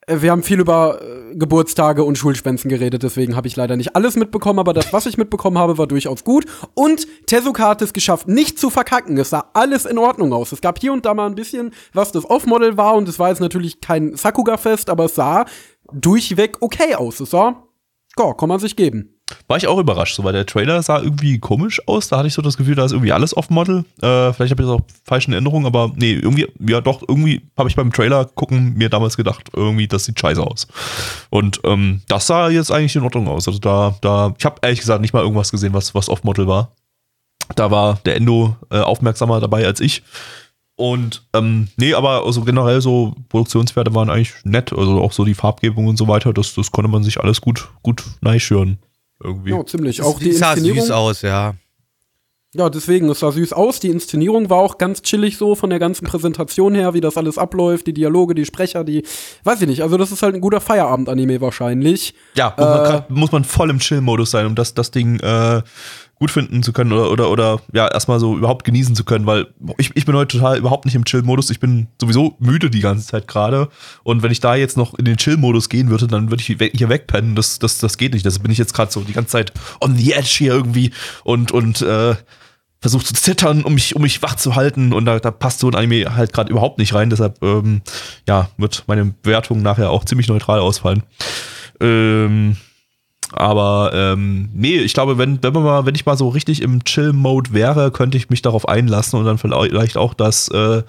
C: Wir haben viel über äh, Geburtstage und Schulspenzen geredet, deswegen habe ich leider nicht alles mitbekommen, aber das, was ich mitbekommen habe, war durchaus gut. Und Tezuka hat es geschafft, nicht zu verkacken. Es sah alles in Ordnung aus. Es gab hier und da mal ein bisschen, was das Off-Model war, und es war jetzt natürlich kein Sakuga-Fest, aber es sah durchweg okay aus. Es sah, ja, kann man sich geben.
B: War ich auch überrascht, so, weil der Trailer sah irgendwie komisch aus. Da hatte ich so das Gefühl, da ist irgendwie alles off-Model. Äh, vielleicht habe ich das auch falsch in Erinnerung, aber nee, irgendwie, ja doch, irgendwie habe ich beim Trailer gucken mir damals gedacht, irgendwie, das sieht scheiße aus. Und ähm, das sah jetzt eigentlich in Ordnung aus. Also da, da, ich habe ehrlich gesagt nicht mal irgendwas gesehen, was, was off-Model war. Da war der Endo äh, aufmerksamer dabei als ich. Und ähm, nee, aber also generell so Produktionswerte waren eigentlich nett. Also auch so die Farbgebung und so weiter, das, das konnte man sich alles gut, gut neischüren. Irgendwie.
C: Ja, ziemlich. Auch die
A: die sah
C: Inszenierung.
A: süß aus, ja.
C: Ja, deswegen, es sah süß aus. Die Inszenierung war auch ganz chillig so von der ganzen Präsentation her, wie das alles abläuft, die Dialoge, die Sprecher, die, weiß ich nicht. Also das ist halt ein guter Feierabend-Anime wahrscheinlich.
B: Ja, muss, man,
C: Äh,
B: muss man voll im Chill-Modus sein, um das, das Ding äh, gut finden zu können oder, oder, oder ja, erstmal so überhaupt genießen zu können, weil ich, ich bin heute total überhaupt nicht im Chill-Modus. Ich bin sowieso müde die ganze Zeit gerade. Und wenn ich da jetzt noch in den Chill-Modus gehen würde, dann würde ich hier wegpennen. Das, das, das geht nicht. Deshalb bin ich jetzt gerade so die ganze Zeit on the edge hier irgendwie und, und äh, versuche zu zittern, um mich, um mich wach zu halten. Und da, da passt so ein Anime halt gerade überhaupt nicht rein. Deshalb, ähm, ja, wird meine Bewertung nachher auch ziemlich neutral ausfallen. Ähm, aber ähm, nee, ich glaube, wenn, wenn man mal, wenn ich mal so richtig im Chill-Mode wäre, könnte ich mich darauf einlassen und dann vielleicht auch das äh,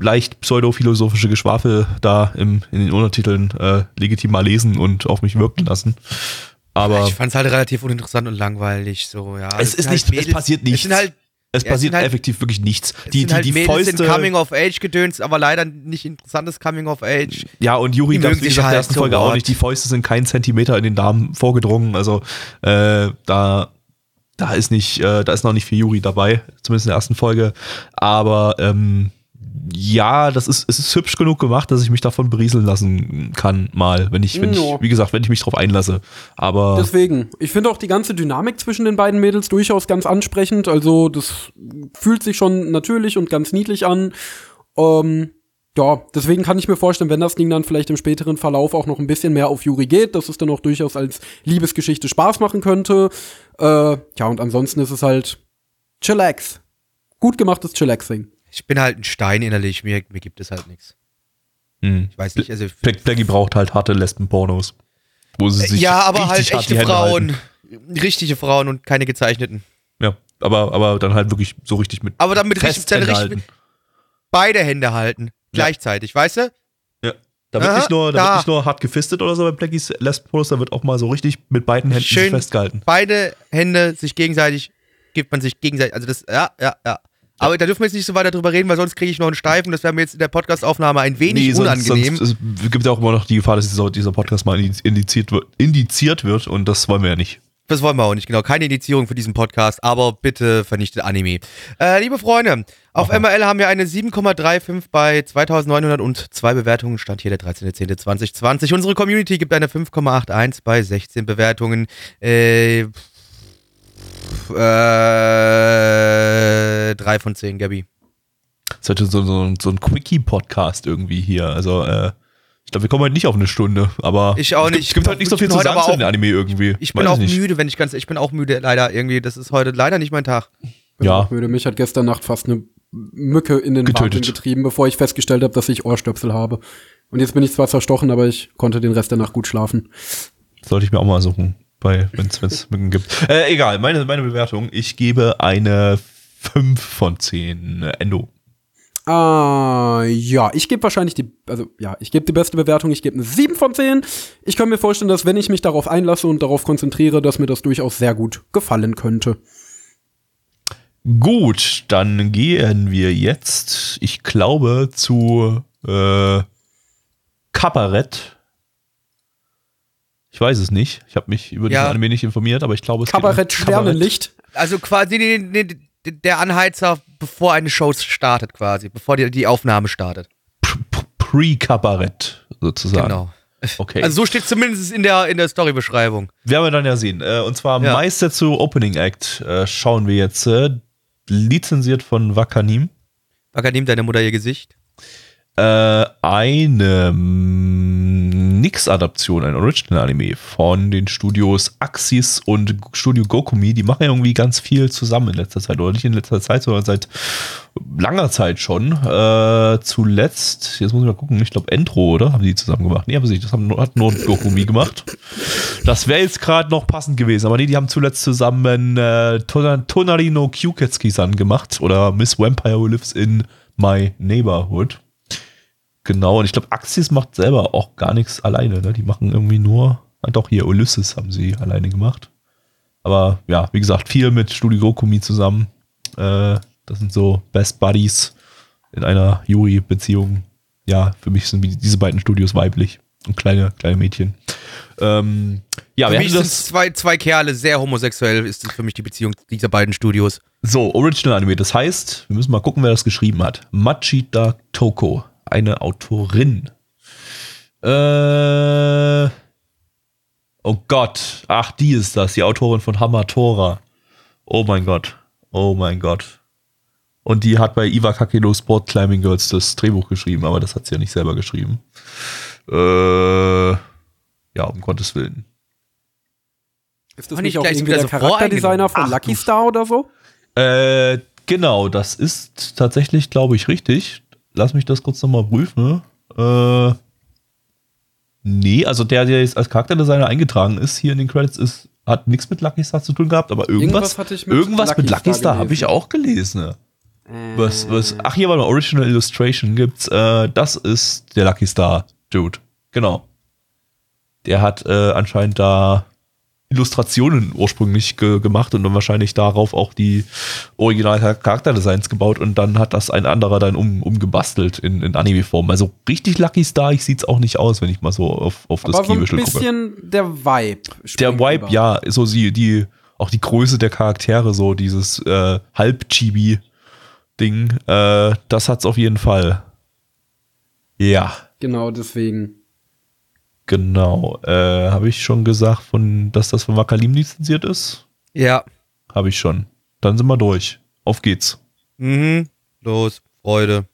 B: leicht pseudophilosophische Geschwafel da im, in den Untertiteln äh, legitim mal lesen und auf mich wirken lassen. Aber
A: Ich fand's halt relativ uninteressant und langweilig, so, ja.
B: es
A: sind
B: ist
A: halt
B: nicht, es
A: Mädels-
B: passiert
A: Es
B: nichts.
A: sind halt,
B: es
A: ja,
B: passiert
A: halt-
B: effektiv wirklich nichts. Die,
A: sind
B: die,
A: halt
B: die
A: Mädels
B: Fäuste.
A: Coming-of-Age-Gedöns, aber leider nicht interessantes Coming-of-Age.
B: Ja, und
A: Die
B: gab es, in der
A: halt
B: ersten Folge auch nicht. Die Fäuste sind keinen Zentimeter in den Darm vorgedrungen. Also äh, da, da ist nicht, äh, da ist noch nicht viel Yuri dabei, zumindest in der ersten Folge. Aber ähm, ja, das ist, es ist hübsch genug gemacht, dass ich mich davon berieseln lassen kann, mal, wenn ich, wenn ich,
C: Ja.
B: wie gesagt, wenn ich mich drauf einlasse. Aber
C: Deswegen, ich finde auch die ganze Dynamik zwischen den beiden Mädels durchaus ganz ansprechend. Also, das fühlt sich schon natürlich und ganz niedlich an. Ähm, ja, deswegen kann ich mir vorstellen, wenn das Ding dann vielleicht im späteren Verlauf auch noch ein bisschen mehr auf Yuri geht, dass es dann auch durchaus als Liebesgeschichte Spaß machen könnte. Äh, ja, und ansonsten ist es halt Chillax. Gut gemachtes Chillaxing.
A: Ich bin halt ein Stein innerlich, mir, mir gibt es halt nichts.
B: hm.
A: Ich weiß nicht, also.
B: Plaggy braucht halt harte Lesben-Pornos. Wo sie sich
A: ja, aber halt echte Frauen. Richtige Frauen und keine gezeichneten.
B: Ja, aber, aber dann halt wirklich so richtig mit.
A: Aber dann mit richtig, dann richtig mit beide Hände halten. Gleichzeitig, weißt du?
B: Da wird,
A: Aha,
B: nicht nur, da
A: da.
B: wird nicht nur hart gefistet oder so bei Blackys Lesben Post, da wird auch mal so richtig mit beiden Händen
A: Schön.
B: festgehalten.
A: Beide Hände sich gegenseitig, gibt man sich gegenseitig, also das, ja, ja, ja. Aber da dürfen wir jetzt nicht so weiter drüber reden, weil sonst kriege ich noch einen Steifen. Das wäre mir jetzt in der Podcastaufnahme ein wenig unangenehm.
B: Sonst, es gibt ja auch immer noch die Gefahr, dass dieser, dieser Podcast mal indiziert wird, indiziert wird und das wollen wir ja nicht.
A: Das wollen wir auch nicht, genau. Keine Indizierung für diesen Podcast, aber bitte vernichtet Anime. Äh, liebe Freunde, auf MRL haben wir eine 7,35 bei 2902 Bewertungen. Stand hier der 13.10.2020. Unsere Community gibt eine 5,81 bei 16 Bewertungen. Äh, äh, 3 von 10, Gabi.
B: Das ist halt so, so, so ein Quickie-Podcast irgendwie hier. Also, äh, ich glaube, wir kommen heute nicht auf eine Stunde, aber
A: Ich auch
B: es gibt,
A: nicht.
B: es gibt halt nicht so viel zu
A: heute
B: sagen zu den Anime irgendwie.
A: Ich bin
B: Weiß
A: auch
B: nicht.
A: müde, wenn ich ganz, ich bin auch müde, leider irgendwie. Das ist heute leider nicht mein Tag.
B: Ja.
C: Würde mich hat gestern Nacht fast eine Mücke in den
B: Getötet.
C: Wahnsinn getrieben, bevor ich festgestellt habe, dass ich Ohrstöpsel habe. Und jetzt bin ich zwar zerstochen, aber ich konnte den Rest der Nacht gut schlafen.
B: Sollte ich mir auch mal suchen, wenn es Mücken gibt. Äh, egal, meine, meine Bewertung. Ich gebe eine 5 von 10 äh, Endo.
C: Ah, ja, ich gebe wahrscheinlich die, also ja, ich gebe die beste Bewertung, ich gebe eine 7 von 10. Ich kann mir vorstellen, dass wenn ich mich darauf einlasse und darauf konzentriere, dass mir das durchaus sehr gut gefallen könnte.
B: Gut, dann gehen wir jetzt, ich glaube, zu äh, Kabarett. Ich weiß es nicht. Ich habe mich über
A: Ja.
B: diesen Anime nicht informiert, aber ich glaube, es geht um
C: Kabarett Sternenlicht.
A: Also quasi die, die, die, der Anheizer, bevor eine Show startet, quasi, bevor die, die Aufnahme startet.
B: Pre-Kabarett sozusagen.
A: Genau.
B: Okay.
A: Also so steht zumindest in der, in der Storybeschreibung.
B: Werden wir dann ja sehen. Äh, und zwar
A: Ja.
B: Meister zu Opening Act äh, schauen wir jetzt. Äh, lizenziert von Wakanim.
A: Waka, nimm deine Mutter ihr Gesicht.
B: Äh, eine mm, Nix-Adaption, ein Original-Anime von den Studios Axis und Studio Gokumi. Die machen ja irgendwie ganz viel zusammen in letzter Zeit. Oder nicht in letzter Zeit, sondern seit langer Zeit schon. Äh, zuletzt, jetzt muss ich mal gucken, ich glaube Entro, oder? Haben die zusammen gemacht? Nee, haben sie nicht. Das haben, hat nur Gokumi gemacht. Das wäre jetzt gerade noch passend gewesen. Aber nee, die haben zuletzt zusammen äh, Tonari no Kyuketsuki-san gemacht. Oder Miss Vampire Who Lives in My Neighborhood. Genau, und ich glaube, Axis macht selber auch gar nichts alleine. Ne? Die machen irgendwie nur, ah, doch hier, Ulysses haben sie alleine gemacht. Aber ja, wie gesagt, viel mit Studio Gokumi zusammen. Äh, das sind so Best Buddies in einer Yuri-Beziehung. Ja, für mich sind diese beiden Studios weiblich und kleine, kleine Mädchen. Ähm, ja,
A: für mich sind zwei, zwei Kerle, sehr homosexuell ist für mich die Beziehung dieser beiden Studios.
B: So, Original Anime. Das heißt, wir müssen mal gucken, wer das geschrieben hat. Machida Toko eine Autorin. Äh, oh Gott. Ach, die ist das, die Autorin von Hamatora. Oh mein Gott. Oh mein Gott. Und die hat bei Iwa Kakeno Sport Climbing Girls das Drehbuch geschrieben, aber das hat sie ja nicht selber geschrieben. Äh, ja, um Gottes Willen.
C: Ist das nicht auch irgendwie der Charakterdesigner von Ach, Lucky Star oder so?
B: Äh, genau, das ist tatsächlich, glaube ich, richtig lass mich das kurz nochmal prüfen. Äh, nee, also der, der jetzt als Charakterdesigner eingetragen ist hier in den Credits, ist, hat nichts mit Lucky Star zu tun gehabt, aber irgendwas, irgendwas, mit, irgendwas Lucky mit Lucky Star, habe ich auch gelesen. Äh. Was, was, ach, hier war eine Original Illustration gibt's. Äh, das ist der Lucky Star Dude. Genau. Der hat äh, anscheinend da Illustrationen ursprünglich ge gemacht und dann wahrscheinlich darauf auch die original Charakterdesigns gebaut und dann hat das ein anderer dann um, umgebastelt in, in Anime-Form. Also richtig Lucky Star, ich sieht es auch nicht aus, wenn ich mal so auf, auf das
C: Aber so ein bisschen gucke. der Vibe.
B: Der Vibe, über. ja, so sie, die, auch die Größe der Charaktere, so dieses äh, Halb-Chibi-Ding, äh, das hat's auf jeden Fall. Ja.
C: Genau, deswegen.
B: Genau. Äh, Habe ich schon gesagt, von, dass das von Wakalim lizenziert ist?
A: Ja.
B: Habe ich schon. Dann sind wir durch. Auf geht's.
A: Mhm. Los, Freude.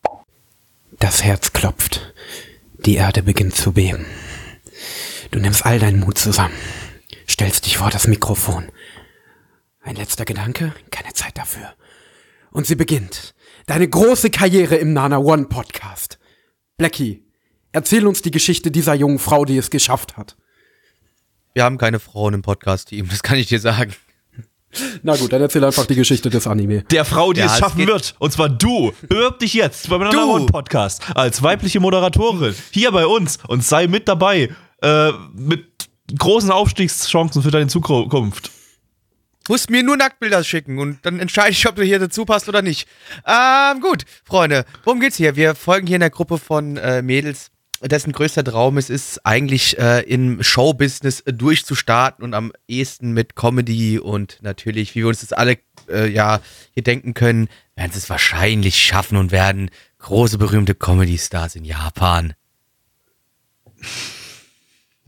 D: Das Herz klopft. Die Erde beginnt zu beben. Du nimmst all deinen Mut zusammen. Stellst dich vor das Mikrofon. Ein letzter Gedanke, keine Zeit dafür. Und sie beginnt. Deine große Karriere im Nana One Podcast.
C: Blackie, Erzähl uns die Geschichte dieser jungen Frau, die es geschafft hat.
A: Wir haben keine Frauen im Podcast-Team, das kann ich dir sagen.
C: Na gut, dann erzähl einfach die Geschichte des Anime.
B: Der Frau, die ja, es schaffen wird. Und zwar du. Bewirb dich jetzt beim Number One Podcast als weibliche Moderatorin hier bei uns und sei mit dabei. Äh, mit großen Aufstiegschancen für deine Zukunft.
A: Du musst mir nur Nacktbilder schicken und dann entscheide ich, ob du hier dazu passt oder nicht. Ähm, gut, Freunde, worum geht's hier? Wir folgen hier in der Gruppe von äh, Mädels dessen größter Traum es ist, eigentlich äh, im Showbusiness äh, durchzustarten und am ehesten mit Comedy und natürlich, wie wir uns das alle äh, ja hier denken können, werden sie es wahrscheinlich schaffen und werden große berühmte Comedy-Stars in Japan.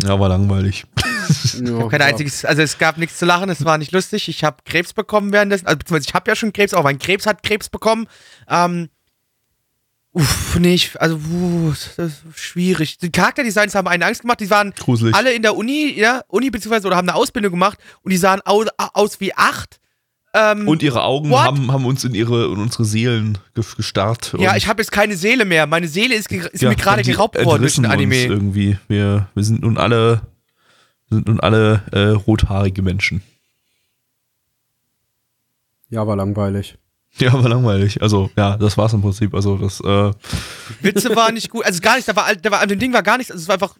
B: Ja, war langweilig.
A: ja, kein einziges, also es gab nichts zu lachen, es war nicht lustig. Ich habe Krebs bekommen währenddessen, also beziehungsweise ich habe ja schon Krebs, auch mein Krebs hat Krebs bekommen. Ähm, Uff, nee, ich, also, uh, das ist schwierig. Die Charakterdesigns haben einen Angst gemacht, die waren
B: Gruselig.
A: alle in der Uni, ja, Uni beziehungsweise oder haben eine Ausbildung gemacht und die sahen aus, aus wie acht.
B: Ähm, und ihre Augen haben, haben uns in ihre in unsere Seelen gestarrt.
A: Ja, ich habe jetzt keine Seele mehr. Meine Seele ist, ist ja, mir gerade geraubt worden durch den Anime.
B: Uns irgendwie. Wir, wir sind nun alle sind nun alle äh, rothaarige Menschen.
C: Ja, war langweilig.
B: Ja, war langweilig. Also, ja, das war's im Prinzip. Also, das, äh
A: Witze waren nicht gut. Also, gar nichts. Da war, da war, an dem Ding war gar nichts. Also, es war einfach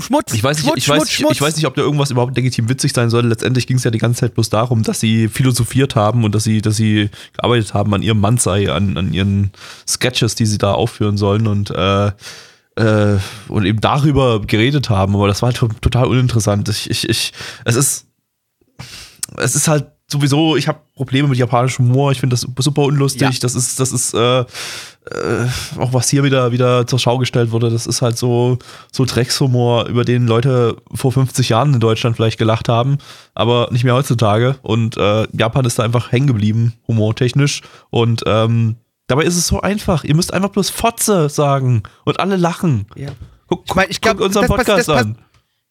A: Schmutz.
B: Ich weiß nicht,
A: Schmutz,
B: ich, weiß,
A: Schmutz,
B: ich, weiß nicht, ob da irgendwas überhaupt legitim witzig sein soll. Letztendlich ging es ja die ganze Zeit bloß darum, dass sie philosophiert haben und dass sie, dass sie gearbeitet haben an ihrem Mansei, an, an ihren Sketches, die sie da aufführen sollen und, äh, äh, und eben darüber geredet haben. Aber das war halt total uninteressant. Ich, ich, ich, es ist, es ist halt sowieso, ich habe Probleme mit japanischem Humor. Ich finde das super unlustig. Ja. Das ist, das ist äh, äh, auch was hier wieder wieder zur Schau gestellt wurde. Das ist halt so so Dreckshumor, über den Leute vor 50 Jahren in Deutschland vielleicht gelacht haben, aber nicht mehr heutzutage. Und äh, Japan ist da einfach hängen geblieben, humortechnisch. Und ähm, dabei ist es so einfach. Ihr müsst einfach bloß Fotze sagen und alle lachen.
A: Ja.
B: Guck, ich mein, ich glaub, guck unseren Podcast das, das, das, an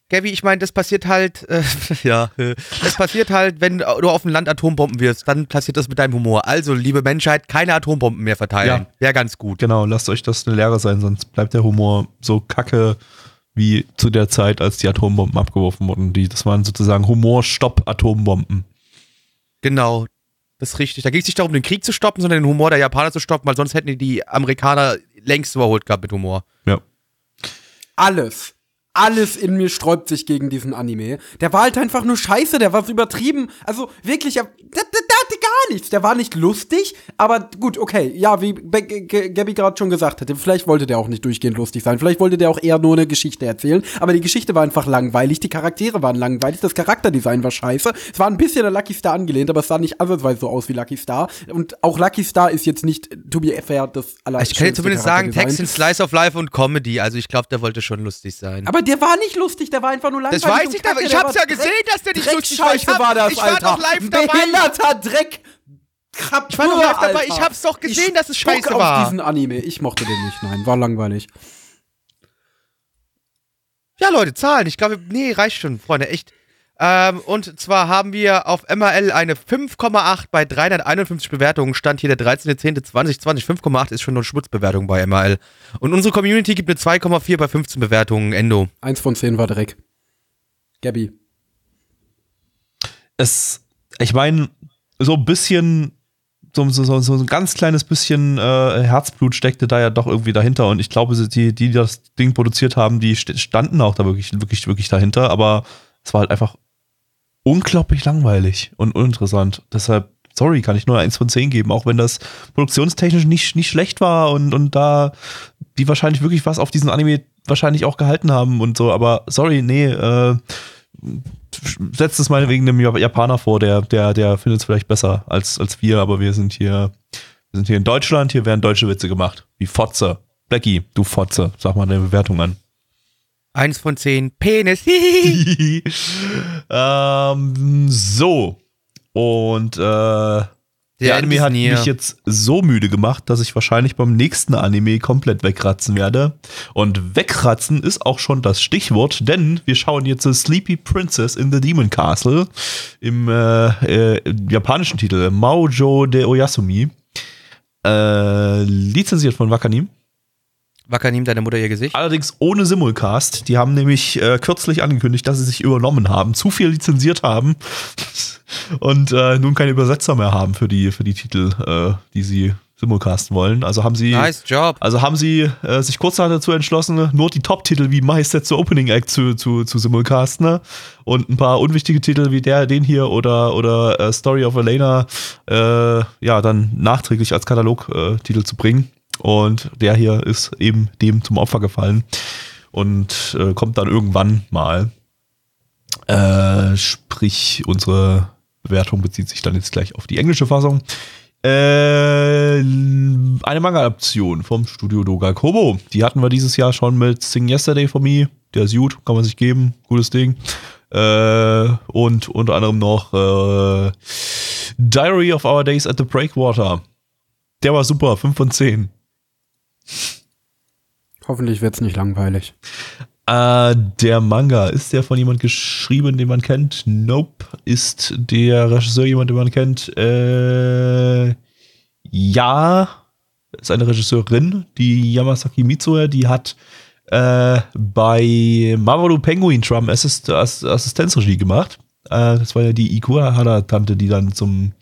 A: Gabby, ich meine, das passiert halt, äh, ja, äh, das passiert halt, wenn du auf dem Land Atombomben wirst, dann passiert das mit deinem Humor. Also, liebe Menschheit, keine Atombomben mehr verteilen.
B: Ja.
A: Wäre ganz gut.
B: Genau, lasst euch das eine Lehre sein, sonst bleibt der Humor so kacke wie zu der Zeit, als die Atombomben abgeworfen wurden. Die, das waren sozusagen Humor-Stopp-Atombomben.
A: Genau. Das ist richtig. Da ging es nicht darum, den Krieg zu stoppen, sondern den Humor der Japaner zu stoppen, weil sonst hätten die die Amerikaner längst überholt gehabt mit Humor.
B: Ja.
C: Alles. Alles in mir sträubt sich gegen diesen Anime. Der war halt einfach nur scheiße, der war so übertrieben. Also wirklich, der, der, gar nichts. Der war nicht lustig, aber gut, okay. Ja, wie Gabby gerade schon gesagt hatte, vielleicht wollte der auch nicht durchgehend lustig sein. Vielleicht wollte der auch eher nur eine Geschichte erzählen. Aber die Geschichte war einfach langweilig, die Charaktere waren langweilig, das Charakterdesign war scheiße. Es war ein bisschen an Lucky Star angelehnt, aber es sah nicht ansatzweise so aus wie Lucky Star. Und auch Lucky Star ist jetzt nicht, to be fair, das aller
A: Ich kann zumindest sagen. Text in Slice of Life und Comedy. Also ich glaube, der wollte schon lustig sein.
C: Aber der war nicht lustig, der war einfach nur langweilig.
A: das weiß ich, aber ich hab's ja gesehen, dass der nicht lustig war. Ich, hab,
C: war das,
A: ich war
C: Alter.
A: doch live dabei.
C: Behinderter Dreck. Krapur,
A: Ich war doch live dabei, ich hab's doch gesehen,
C: Ich
A: dass es scheiße
C: auf
A: war.
C: diesen Anime. Ich mochte den nicht, nein, war langweilig.
A: Ja, Leute, Zahlen. Ich glaube, nee, reicht schon, Freunde, echt. Ähm, und zwar haben wir auf MRL eine 5,8 bei 351 Bewertungen. Stand hier der 13.10.2020. 5,8 ist schon eine Schmutzbewertung bei MRL. Und unsere Community gibt eine 2,4 bei 15 Bewertungen. Endo.
C: Eins von zehn war Dreck. Gabby.
B: Es, ich meine, so ein bisschen, so, so, so, ein ganz kleines bisschen äh, Herzblut steckte da ja doch irgendwie dahinter. Und ich glaube, die, die das Ding produziert haben, die st- standen auch da wirklich, wirklich, wirklich dahinter. Aber es war halt einfach unglaublich langweilig und uninteressant. Deshalb, sorry, kann ich nur eins von zehn geben, auch wenn das produktionstechnisch nicht, nicht schlecht war und, und da die wahrscheinlich wirklich was auf diesen Anime wahrscheinlich auch gehalten haben und so. Aber sorry, nee, äh, setzt es mal wegen einem Japaner vor, der, der, der findet es vielleicht besser als, als wir, aber wir sind hier, wir sind hier in Deutschland, hier werden deutsche Witze gemacht. Wie Fotze. Blackie, du Fotze, sag mal deine Bewertung an.
A: Eins von zehn. Penis.
B: ähm, so. Und äh, der,
A: Der
B: Anime hat
A: Disney.
B: mich jetzt so müde gemacht, dass ich wahrscheinlich beim nächsten Anime komplett wegratzen werde. Und wegratzen ist auch schon das Stichwort, denn wir schauen jetzt Sleepy Princess in the Demon Castle im äh, äh, japanischen Titel Maojo de Oyasumi. Äh, lizenziert von Wakanim.
A: Wakanim, deine Mutter ihr Gesicht.
B: Allerdings ohne Simulcast. Die haben nämlich äh, kürzlich angekündigt, dass sie sich übernommen haben, zu viel lizenziert haben und äh, nun keine Übersetzer mehr haben für die, für die Titel, äh, die sie simulcasten wollen. Also haben sie,
A: Nice Job.
B: also haben sie äh, sich kurzerhand dazu entschlossen, nur die Top-Titel wie Majestätze Opening Act zu, zu, zu simulcasten ne? und ein paar unwichtige Titel wie der, den hier oder, oder äh, Story of Elena äh, ja dann nachträglich als Katalogtitel Titel zu bringen. Und der hier ist eben dem zum Opfer gefallen und äh, kommt dann irgendwann mal. Äh, sprich, unsere Bewertung bezieht sich dann jetzt gleich auf die englische Fassung. Äh, eine Manga-Adaption vom Studio Doga Kobo. Die hatten wir dieses Jahr schon mit Sing Yesterday for Me. Der ist gut, kann man sich geben. Gutes Ding. Äh, und unter anderem noch äh, Diary of Our Days at the Breakwater. Der war super, 5 von 10.
C: Hoffentlich wird's nicht langweilig.
B: Äh, der Manga, ist der von jemand geschrieben, den man kennt? Nope. Ist der Regisseur jemand, den man kennt? Äh, ja. Ist eine Regisseurin, die Yamasaki Mitsue, die hat äh, bei Mamoru Penguin Drum Assist Ass Assistenzregie gemacht. Äh, das war ja die Ikuhara-Tante, die dann zum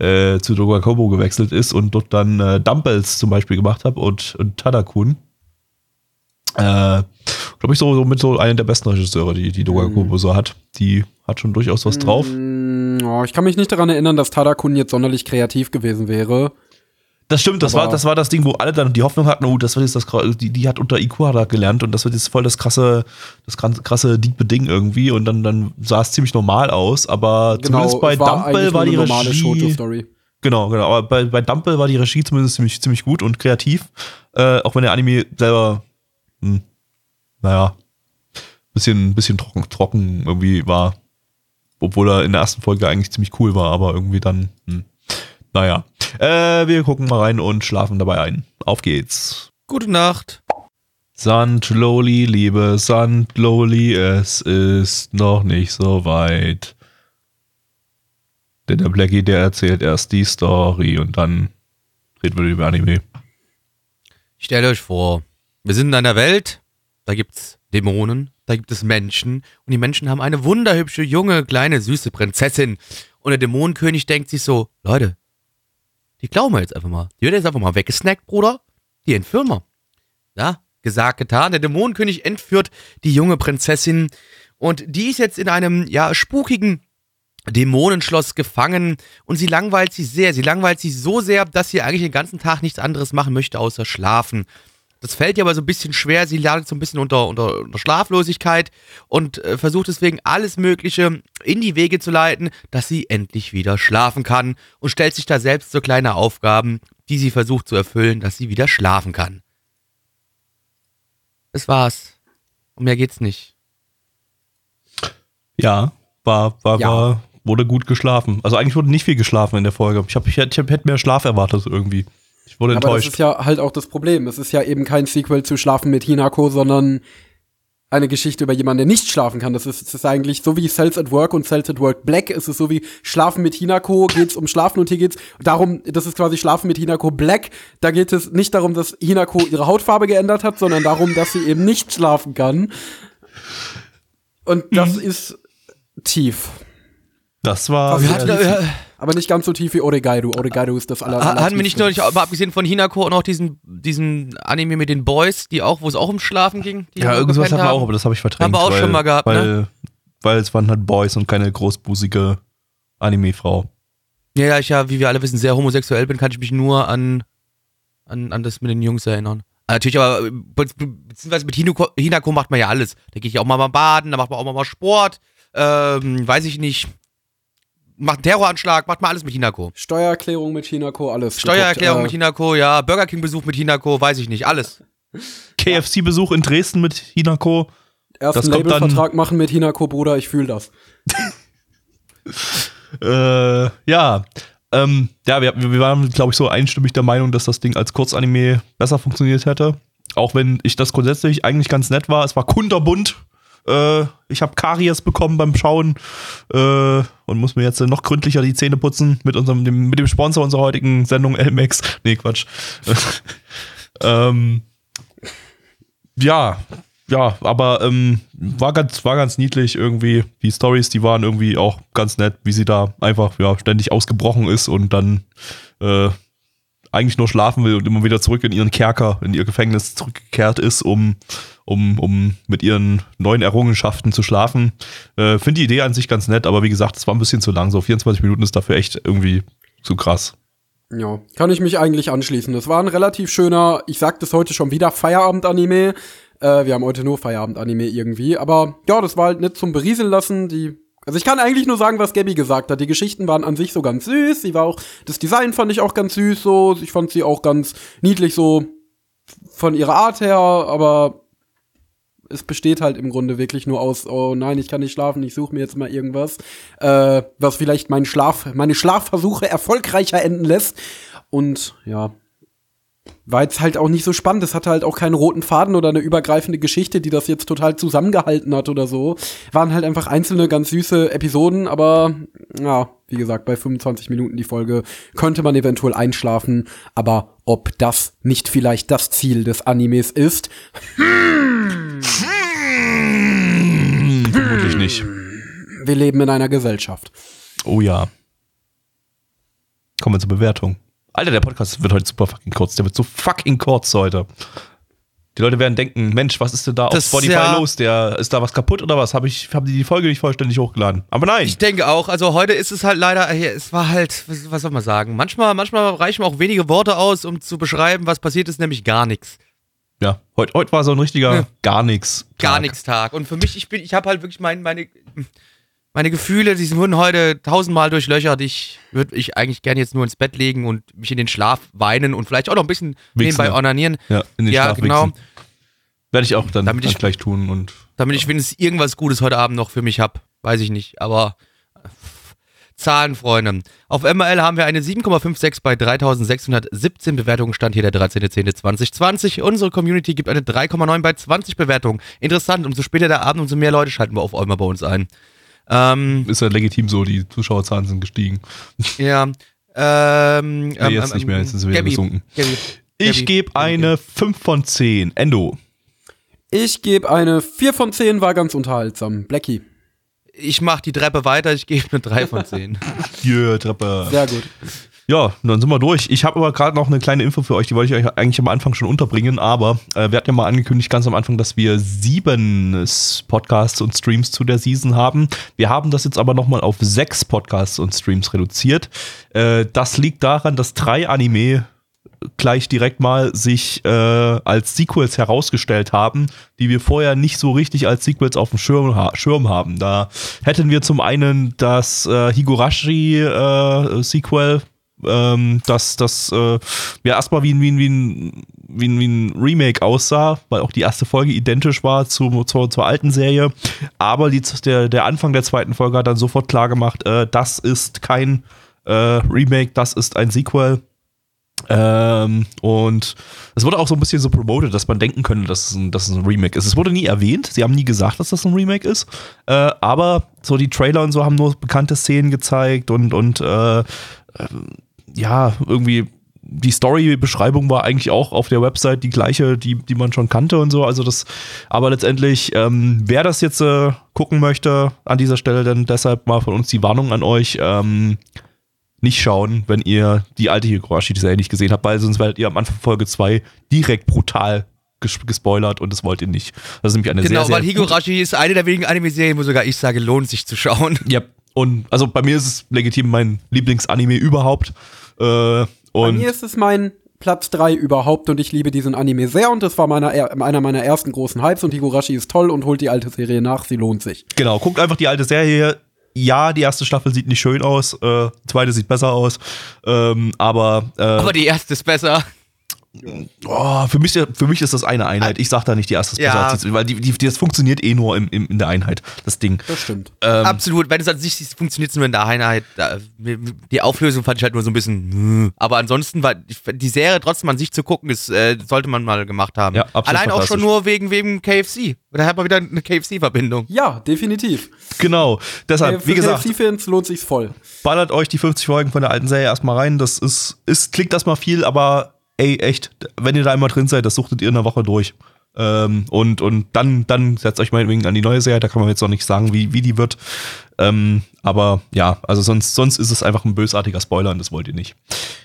B: äh, zu Dogakobo gewechselt ist und dort dann äh, Dumbbells zum Beispiel gemacht hat und, und Tadakun. Äh, glaube ich, so, so mit so einer der besten Regisseure, die, die Doga Kobo so hat. Die hat schon durchaus was drauf.
C: Mm, oh, ich kann mich nicht daran erinnern, dass Tadakun jetzt sonderlich kreativ gewesen wäre.
B: Das stimmt, das war, das war das Ding, wo alle dann die Hoffnung hatten, oh, das wird jetzt das die, die hat unter Ikuhara gelernt und das wird jetzt voll das krasse, das krasse, diepe Ding irgendwie und dann, dann sah es ziemlich normal aus, aber zumindest bei
C: es war
B: Dumble die Regie.
C: Shoujo-Story.
B: Genau, genau. Aber bei, bei Dumble war die Regie zumindest ziemlich, ziemlich gut und kreativ. Äh, auch wenn der Anime selber, hm, naja, bisschen, bisschen trocken, trocken irgendwie war. Obwohl er in der ersten Folge eigentlich ziemlich cool war, aber irgendwie dann, hm, naja. Äh, wir gucken mal rein und schlafen dabei ein. Auf geht's.
A: Gute Nacht.
B: Sandloli, liebe Sandloli, es ist noch nicht so weit. Denn der Blackie, der erzählt erst die Story und dann reden wir über Anime.
A: Stellt euch vor, wir sind in einer Welt, da gibt's Dämonen, da gibt es Menschen und die Menschen haben eine wunderhübsche, junge, kleine, süße Prinzessin. Und der Dämonenkönig denkt sich so, Leute, die glauben wir jetzt einfach mal. Die wird jetzt einfach mal weggesnackt, Bruder. Die entführen wir. Ja, gesagt, getan. Der Dämonenkönig entführt die junge Prinzessin und die ist jetzt in einem, ja, spukigen Dämonenschloss gefangen und sie langweilt sie sehr. Sie langweilt sie so sehr, dass sie eigentlich den ganzen Tag nichts anderes machen möchte, außer schlafen. Das fällt ihr aber so ein bisschen schwer. Sie leidet so ein bisschen unter, unter, unter Schlaflosigkeit und äh, versucht deswegen alles Mögliche in die Wege zu leiten, dass sie endlich wieder schlafen kann und stellt sich da selbst so kleine Aufgaben, die sie versucht zu erfüllen, dass sie wieder schlafen kann. Das war's. Um mehr geht's nicht.
B: Ja, war, war,
C: Ja.
B: war, wurde gut geschlafen. Also eigentlich wurde nicht viel geschlafen in der Folge. Ich, hab, ich, ich hätte mehr Schlaf erwartet irgendwie. Ich wurde
C: Aber das
B: enttäuscht.
C: ist ja halt auch das Problem. Es ist ja eben kein Sequel zu Schlafen mit Hinako, sondern eine Geschichte über jemanden, der nicht schlafen kann. Das ist, das ist eigentlich so wie Cells at Work und Cells at Work Black. Es ist so wie Schlafen mit Hinako geht's um Schlafen und hier geht's darum, das ist quasi Schlafen mit Hinako Black. Da geht es nicht darum, dass Hinako ihre Hautfarbe geändert hat, sondern darum, dass sie eben nicht schlafen kann. Und das ist tief.
B: das war.
C: Also
A: Äh,
C: Aber nicht ganz so tief wie Oregairu. Oregairu ist das aller, aller
A: hatten wir nicht neulich, aber abgesehen von Hinako, auch noch diesen, diesen Anime mit den Boys, die auch, wo es auch um Schlafen ging? Die
B: ja, irgendwas hatten wir auch,
A: haben?
B: aber das habe ich verdrängt.
A: Haben wir auch
B: weil,
A: schon mal gehabt,
B: weil,
A: ne?
B: Weil es waren halt Boys und keine großbusige Anime-Frau.
A: Ja, ja, ich ja, wie wir alle wissen, sehr homosexuell bin, kann ich mich nur an, an, an das mit den Jungs erinnern. Ah, Natürlich, aber äh, be be- beziehungsweise mit Hinako, Hinako macht man ja alles. Da gehe ich auch mal, mal baden, da macht man auch mal, mal Sport, ähm, weiß ich nicht. Macht einen Terroranschlag, macht mal alles mit Hinako.
C: Steuererklärung mit Hinako, alles.
A: Steuererklärung mit
C: geguckt, äh,
A: Hinako, ja, Burger King Besuch mit Hinako, weiß ich nicht, alles.
B: KFC-Besuch in Dresden mit Hinako.
C: Ersten Labelvertrag machen mit Hinako, Bruder, ich fühl das.
B: Äh, ja. Ähm, ja, wir, wir waren, glaube ich, so einstimmig der Meinung, dass das Ding als Kurzanime besser funktioniert hätte. Auch wenn ich das grundsätzlich eigentlich ganz nett war. Es war kunterbunt. Äh, ich habe Karies bekommen beim Schauen äh, und muss mir jetzt noch gründlicher die Zähne putzen mit unserem dem, mit dem Sponsor unserer heutigen Sendung Elmex. Nee, Quatsch. ähm, ja, ja, aber ähm, war ganz, war ganz niedlich irgendwie. Die Stories, die waren irgendwie auch ganz nett, wie sie da einfach ja ständig ausgebrochen ist und dann äh, eigentlich nur schlafen will und immer wieder zurück in ihren Kerker, in ihr Gefängnis zurückgekehrt ist, um, um, um mit ihren neuen Errungenschaften zu schlafen. Äh, Finde die Idee an sich ganz nett, aber wie gesagt, es war ein bisschen zu lang. So 24 Minuten ist dafür echt irgendwie zu krass.
C: Ja, kann ich mich eigentlich anschließen. Das war ein relativ schöner, ich sag das heute schon wieder, Feierabend-Anime. Äh, wir haben heute nur Feierabend-Anime irgendwie. Aber ja, das war halt nicht zum Berieseln lassen. Die, also ich kann eigentlich nur sagen, was Gabby gesagt hat. Die Geschichten waren an sich so ganz süß. Sie war auch, das Design fand ich auch ganz süß so. Ich fand sie auch ganz niedlich so von ihrer Art her, aber es besteht halt im Grunde wirklich nur aus, oh nein, ich kann nicht schlafen, ich suche mir jetzt mal irgendwas, äh, was vielleicht meinen Schlaf, meine Schlafversuche erfolgreicher enden lässt. Und ja, war jetzt halt auch nicht so spannend. Es hatte halt auch keinen roten Faden oder eine übergreifende Geschichte, die das jetzt total zusammengehalten hat oder so. Waren halt einfach einzelne ganz süße Episoden, aber ja, wie gesagt, bei 25 Minuten die Folge könnte man eventuell einschlafen, aber ob das nicht vielleicht das Ziel des Animes ist,
B: Hm, vermutlich nicht.
C: wir leben in einer Gesellschaft.
B: Oh ja. Kommen wir zur Bewertung. Alter, der Podcast wird heute super fucking kurz. Der wird so fucking kurz heute. Die Leute werden denken, Mensch, was ist denn da auf
A: Das,
B: Spotify
A: ja.
B: los? Der, ist da was kaputt oder was? Habe ich, haben die die Folge nicht vollständig hochgeladen? Aber nein.
A: Ich denke auch, also heute ist es halt leider, es war halt, was, was soll man sagen, manchmal, manchmal reichen auch wenige Worte aus, um zu beschreiben, was passiert ist, nämlich gar nichts.
B: ja, heute heut war so ein richtiger
A: Ja.
B: gar nichts.
A: Gar nichts Tag. Und für mich, ich bin, ich habe halt wirklich mein, meine, meine Gefühle, die wurden heute tausendmal durchlöchert. Ich würde ich eigentlich gerne jetzt nur ins Bett legen und mich in den Schlaf weinen und vielleicht auch noch ein bisschen
B: Wichsen,
A: nebenbei
B: ja.
A: onanieren.
B: Ja, in den
A: Ja,
B: Schlaf
A: genau.
B: wichsen. Werde ich auch dann,
A: Damit
B: dann
A: ich-
B: gleich tun und
A: Damit ich wenigstens irgendwas Gutes heute Abend noch für mich habe. Weiß ich nicht. Aber äh, Zahlen, Freunde. Auf MRL haben wir eine 7,56 bei 3617 Bewertungen. Stand hier der 13.10.2020. Unsere Community gibt eine 3,9 bei 20 Bewertungen. Interessant, umso später der Abend, umso mehr Leute schalten wir auf einmal bei uns ein. Ähm,
B: Ist ja legitim so, die Zuschauerzahlen sind gestiegen.
A: ja. Ähm,
B: Nee, jetzt nicht mehr, jetzt sind sie wieder
A: Gabby,
B: gesunken.
A: Gabby,
B: Ich gebe
A: Gabby,
B: eine 5 von 10. Endo.
C: Ich gebe eine 4 von 10, war ganz unterhaltsam. Blackie.
A: Ich mach die Treppe weiter, ich gebe eine 3 von 10.
B: Hier, Treppe.
C: Sehr gut.
B: Ja, dann sind wir durch. Ich habe aber gerade noch eine kleine Info für euch, die wollte ich euch eigentlich am Anfang schon unterbringen, aber äh, wir hatten ja mal angekündigt ganz am Anfang, dass wir sieben Podcasts und Streams zu der Season haben. Wir haben das jetzt aber nochmal auf sechs Podcasts und Streams reduziert. Äh, das liegt daran, dass drei Anime gleich direkt mal sich äh, als Sequels herausgestellt haben, die wir vorher nicht so richtig als Sequels auf dem Schirm, ha Schirm haben. Da hätten wir zum einen das äh, Higurashi äh, ähm, das, das äh, ja erstmal wie, ein- wie, wie, wie, wie ein Remake aussah, weil auch die erste Folge identisch war zu, zur, zur alten Serie. Aber die, der, der Anfang der zweiten Folge hat dann sofort klar gemacht, äh, das ist kein äh, Remake, das ist ein Sequel. Ähm, und es wurde auch so ein bisschen so promoted, dass man denken könnte, dass es ein, dass es ein Remake ist. Es wurde nie erwähnt, sie haben nie gesagt, dass das ein Remake ist. Äh, aber so die Trailer und so haben nur bekannte Szenen gezeigt und, und äh, ähm, ja, irgendwie die Story-Beschreibung war eigentlich auch auf der Website die gleiche, die, die man schon kannte und so. Also das, aber letztendlich, ähm, wer das jetzt äh, gucken möchte, an dieser Stelle dann deshalb mal von uns die Warnung an euch, ähm, nicht schauen, wenn ihr die alte Higurashi-Serie nicht gesehen habt, weil sonst werdet ihr am Anfang Folge 2 direkt brutal ges gespoilert und das wollt ihr nicht. Das ist nämlich eine
A: Genau,
B: sehr, sehr
A: weil Higurashi ist eine der wenigen Anime-Serien, wo sogar ich sage, lohnt sich zu schauen.
B: Ja, und also bei mir ist es legitim mein Lieblingsanime überhaupt. Äh,
C: Bei
B: und
C: mir ist es mein Platz 3 überhaupt und ich liebe diesen Anime sehr und das war meiner, er- einer meiner ersten großen Hypes und Higurashi ist toll und holt die alte Serie nach, sie lohnt sich.
B: genau, guckt einfach die alte Serie. Ja, die erste Staffel sieht nicht schön aus, äh, die zweite sieht besser aus, ähm, aber, äh,
A: Aber die erste ist besser.
B: Oh, für, mich, für mich ist das eine Einheit. Ich sag da nicht, die erste ist
A: Ja.
B: weil die, die, das funktioniert eh nur im, im, in der Einheit, das Ding.
C: Das stimmt.
B: Ähm,
A: Absolut, wenn es an sich funktioniert es nur in der Einheit. Die Auflösung fand ich halt nur so ein bisschen. Aber ansonsten war die Serie trotzdem an sich zu gucken, ist, äh, sollte man mal gemacht haben.
B: Ja,
A: Allein auch schon nur wegen, wegen KFC. Da hat man wieder eine KFC-Verbindung.
C: Ja, definitiv.
B: Genau, deshalb,
C: Äh, Für
B: wie gesagt,
C: KFC-Fans lohnt sich's voll.
B: ballert euch die 50 Folgen von der alten Serie erstmal rein. Das ist, ist klingt erstmal viel, aber ey, echt, wenn ihr da einmal drin seid, das suchtet ihr in einer Woche durch. Ähm, und, und dann, dann setzt euch meinetwegen an die neue Serie, da kann man jetzt noch nicht sagen, wie, wie die wird. Ähm, aber ja, also sonst, sonst ist es einfach ein bösartiger Spoiler und das wollt ihr nicht.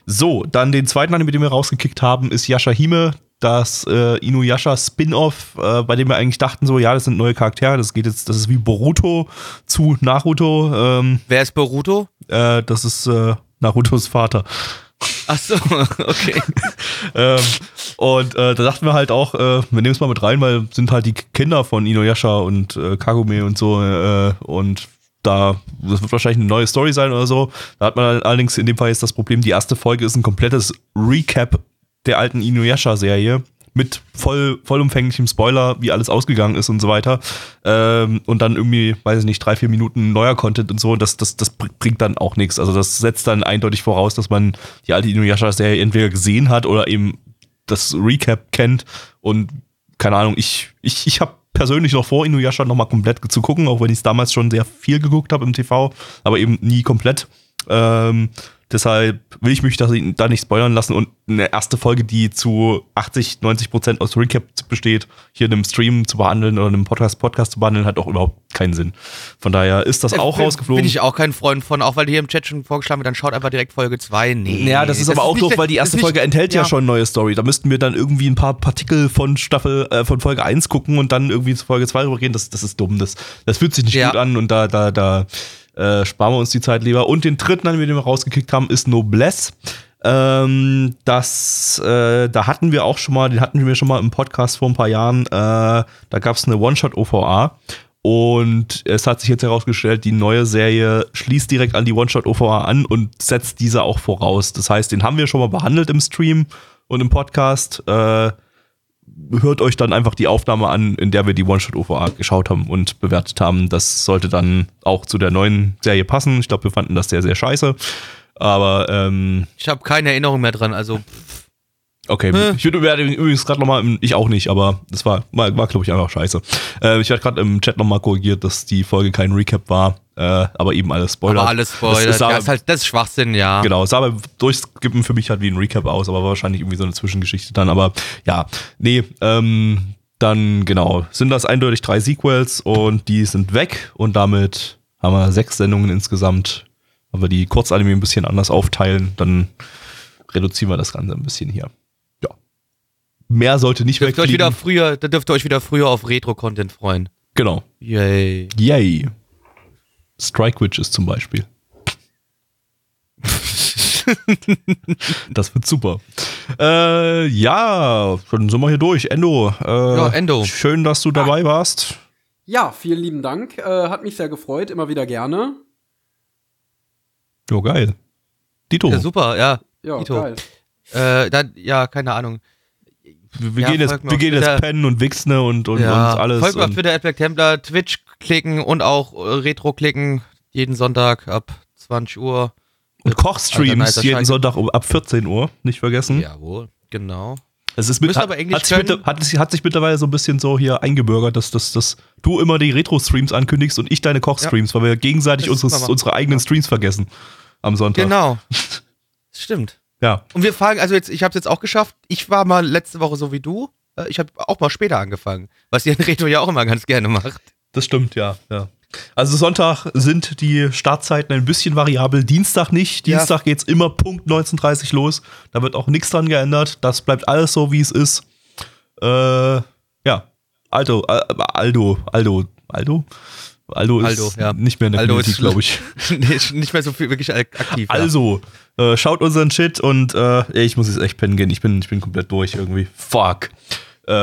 B: So, dann den zweiten Anime, den wir rausgekickt haben, ist Yashahime, das äh, Inuyasha Spin-off, äh, bei dem wir eigentlich dachten so, ja, das sind neue Charaktere, das geht jetzt, das ist wie Boruto zu Naruto. Ähm,
A: Wer ist Boruto?
B: äh, das ist äh, Narutos Vater.
A: Achso, okay.
B: ähm, und äh, da dachten wir halt auch, äh, wir nehmen es mal mit rein, weil sind halt die Kinder von Inuyasha und äh, Kagome und so äh, und da, das wird wahrscheinlich eine neue Story sein oder so. Da hat man allerdings in dem Fall jetzt das Problem, die erste Folge ist ein komplettes Recap der alten Inuyasha-Serie mit voll, vollumfänglichem Spoiler, wie alles ausgegangen ist und so weiter. Ähm, und dann irgendwie, weiß ich nicht, drei, vier Minuten neuer Content und so. Das, das, das br- bringt dann auch nichts. Also das setzt dann eindeutig voraus, dass man die alte Inuyasha-Serie entweder gesehen hat oder eben das Recap kennt. Und keine Ahnung, ich, ich, ich habe persönlich noch vor, Inuyasha nochmal komplett zu gucken, auch wenn ich es damals schon sehr viel geguckt habe im TV, aber eben nie komplett. Ähm, deshalb will ich mich da, da nicht spoilern lassen und eine erste Folge, die zu 80, 90 Prozent aus Recap besteht, hier in einem Stream zu behandeln oder in einem Podcast, Podcast zu behandeln, hat auch überhaupt keinen Sinn. Von daher ist das auch
A: Bin-
B: rausgeflogen.
A: Bin ich auch kein Freund von, auch weil hier im Chat schon vorgeschlagen wird, dann schaut einfach direkt Folge 2. Nee.
B: Ja, das ist aber auch
A: nicht-
B: doof, weil die
A: das
B: erste
A: ist nicht-
B: Folge enthält ja. schon neue Story. Da müssten wir dann irgendwie ein paar Partikel von Staffel, äh, von Folge 1 gucken und dann irgendwie zu Folge 2 rübergehen. Das, das ist dumm. Das, das fühlt sich nicht
A: Ja.
B: gut an und da, da, da äh, sparen wir uns die Zeit lieber. Und den dritten, den wir rausgekickt haben, ist Noblesse. Ähm, das, äh, da hatten wir auch schon mal, den hatten wir schon mal im Podcast vor ein paar Jahren. Äh, da gab es eine One-Shot-OVA. Und es hat sich jetzt herausgestellt, die neue Serie schließt direkt an die One-Shot-OVA an und setzt diese auch voraus. Das heißt, den haben wir schon mal behandelt im Stream und im Podcast. Äh, hört euch dann einfach die Aufnahme an, in der wir die One-Shot-OVA geschaut haben und bewertet haben. Das sollte dann auch zu der neuen Serie passen. Ich glaube, wir fanden das sehr, sehr scheiße. Aber ähm,
A: Ich habe keine Erinnerung mehr dran, also
B: Okay,
A: Hä?
B: ich würde werde übrigens gerade nochmal, ich auch nicht, aber das war, war, war glaube ich, einfach scheiße. Äh, ich werde gerade im Chat nochmal korrigiert, dass die Folge kein Recap war, äh, aber eben alles Spoiler.
A: aber alles Spoiler.
B: Das,
A: Das,
B: sah,
A: ist halt, das ist Schwachsinn, ja.
B: Genau, sah aber durchskippen für mich halt wie ein Recap aus, aber wahrscheinlich irgendwie so eine Zwischengeschichte dann. Aber ja, nee, ähm, dann genau, sind das eindeutig drei Sequels und die sind weg und damit haben wir sechs Sendungen insgesamt. Wenn wir die Kurzanime ein bisschen anders aufteilen, dann reduzieren wir das Ganze ein bisschen hier. Mehr sollte nicht
A: Dürft ihr euch
B: wegfliegen.
A: wieder früher, da dürft ihr euch wieder früher auf Retro-Content freuen.
B: Genau.
A: Yay.
B: Yay. Strike Witches zum Beispiel. das wird super. Äh, ja, dann sind wir hier durch. Endo. Äh,
A: Ja, Endo.
B: Schön, dass du dabei warst.
C: Ja, vielen lieben Dank. Äh, hat mich sehr gefreut, immer wieder gerne.
B: Ja, geil. Dito.
A: Ja, super, ja.
C: Ja,
A: Dito.
C: geil.
A: Äh, dann, ja, keine Ahnung.
B: Wir
A: Ja,
B: gehen jetzt, wir gehen jetzt pennen und wichsen ne, und, und,
A: ja,
B: und alles.
A: Folgt mir auf Twitter, Black Templar, Twitch klicken und auch äh, Retro klicken. Jeden Sonntag ab 20 Uhr.
B: und Kochstreams jeden. Sonntag um, ab 14 Uhr, nicht vergessen.
A: Jawohl, genau.
B: Es ist mit, hat, hat, sich mit, hat, sich- hat sich mittlerweile so ein bisschen so hier eingebürgert, dass, dass, dass du immer die Retro-Streams ankündigst und ich deine Koch-Streams, weil wir gegenseitig
A: Das
B: unsere,
A: können wir
B: unsere eigenen Streams vergessen am Sonntag.
A: Genau. Stimmt.
B: Ja,
A: Und wir fangen, also jetzt, ich habe es jetzt auch geschafft. Ich war mal letzte Woche so wie du. Äh, Ich habe auch mal später angefangen, was ihr in Retro ja auch immer ganz gerne macht.
B: das stimmt, ja, ja. Also Sonntag sind die Startzeiten ein bisschen variabel, Dienstag nicht.
A: Ja.
B: Dienstag geht's immer Punkt 19.30 los. Da wird auch nichts dran geändert. Das bleibt alles so, wie es ist. Äh, ja. Aldo, äh, Aldo, Aldo, Aldo? Aldo ist
A: Aldo, ja.
B: nicht mehr in der
A: Aldo
B: Community, glaube ich.
A: nee, ist nicht mehr so viel wirklich ak- aktiv. ja.
B: Also, äh, schaut unseren Shit und äh, ey, ich muss jetzt echt pennen gehen. Ich bin, ich bin komplett durch irgendwie. Fuck. Äh,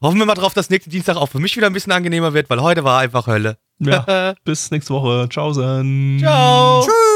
A: Hoffen wir mal drauf, dass nächsten Dienstag auch für mich wieder ein bisschen angenehmer wird, weil heute war einfach Hölle.
B: ja, bis nächste Woche. Ciao, Sen.
A: Ciao.
C: Tschüss!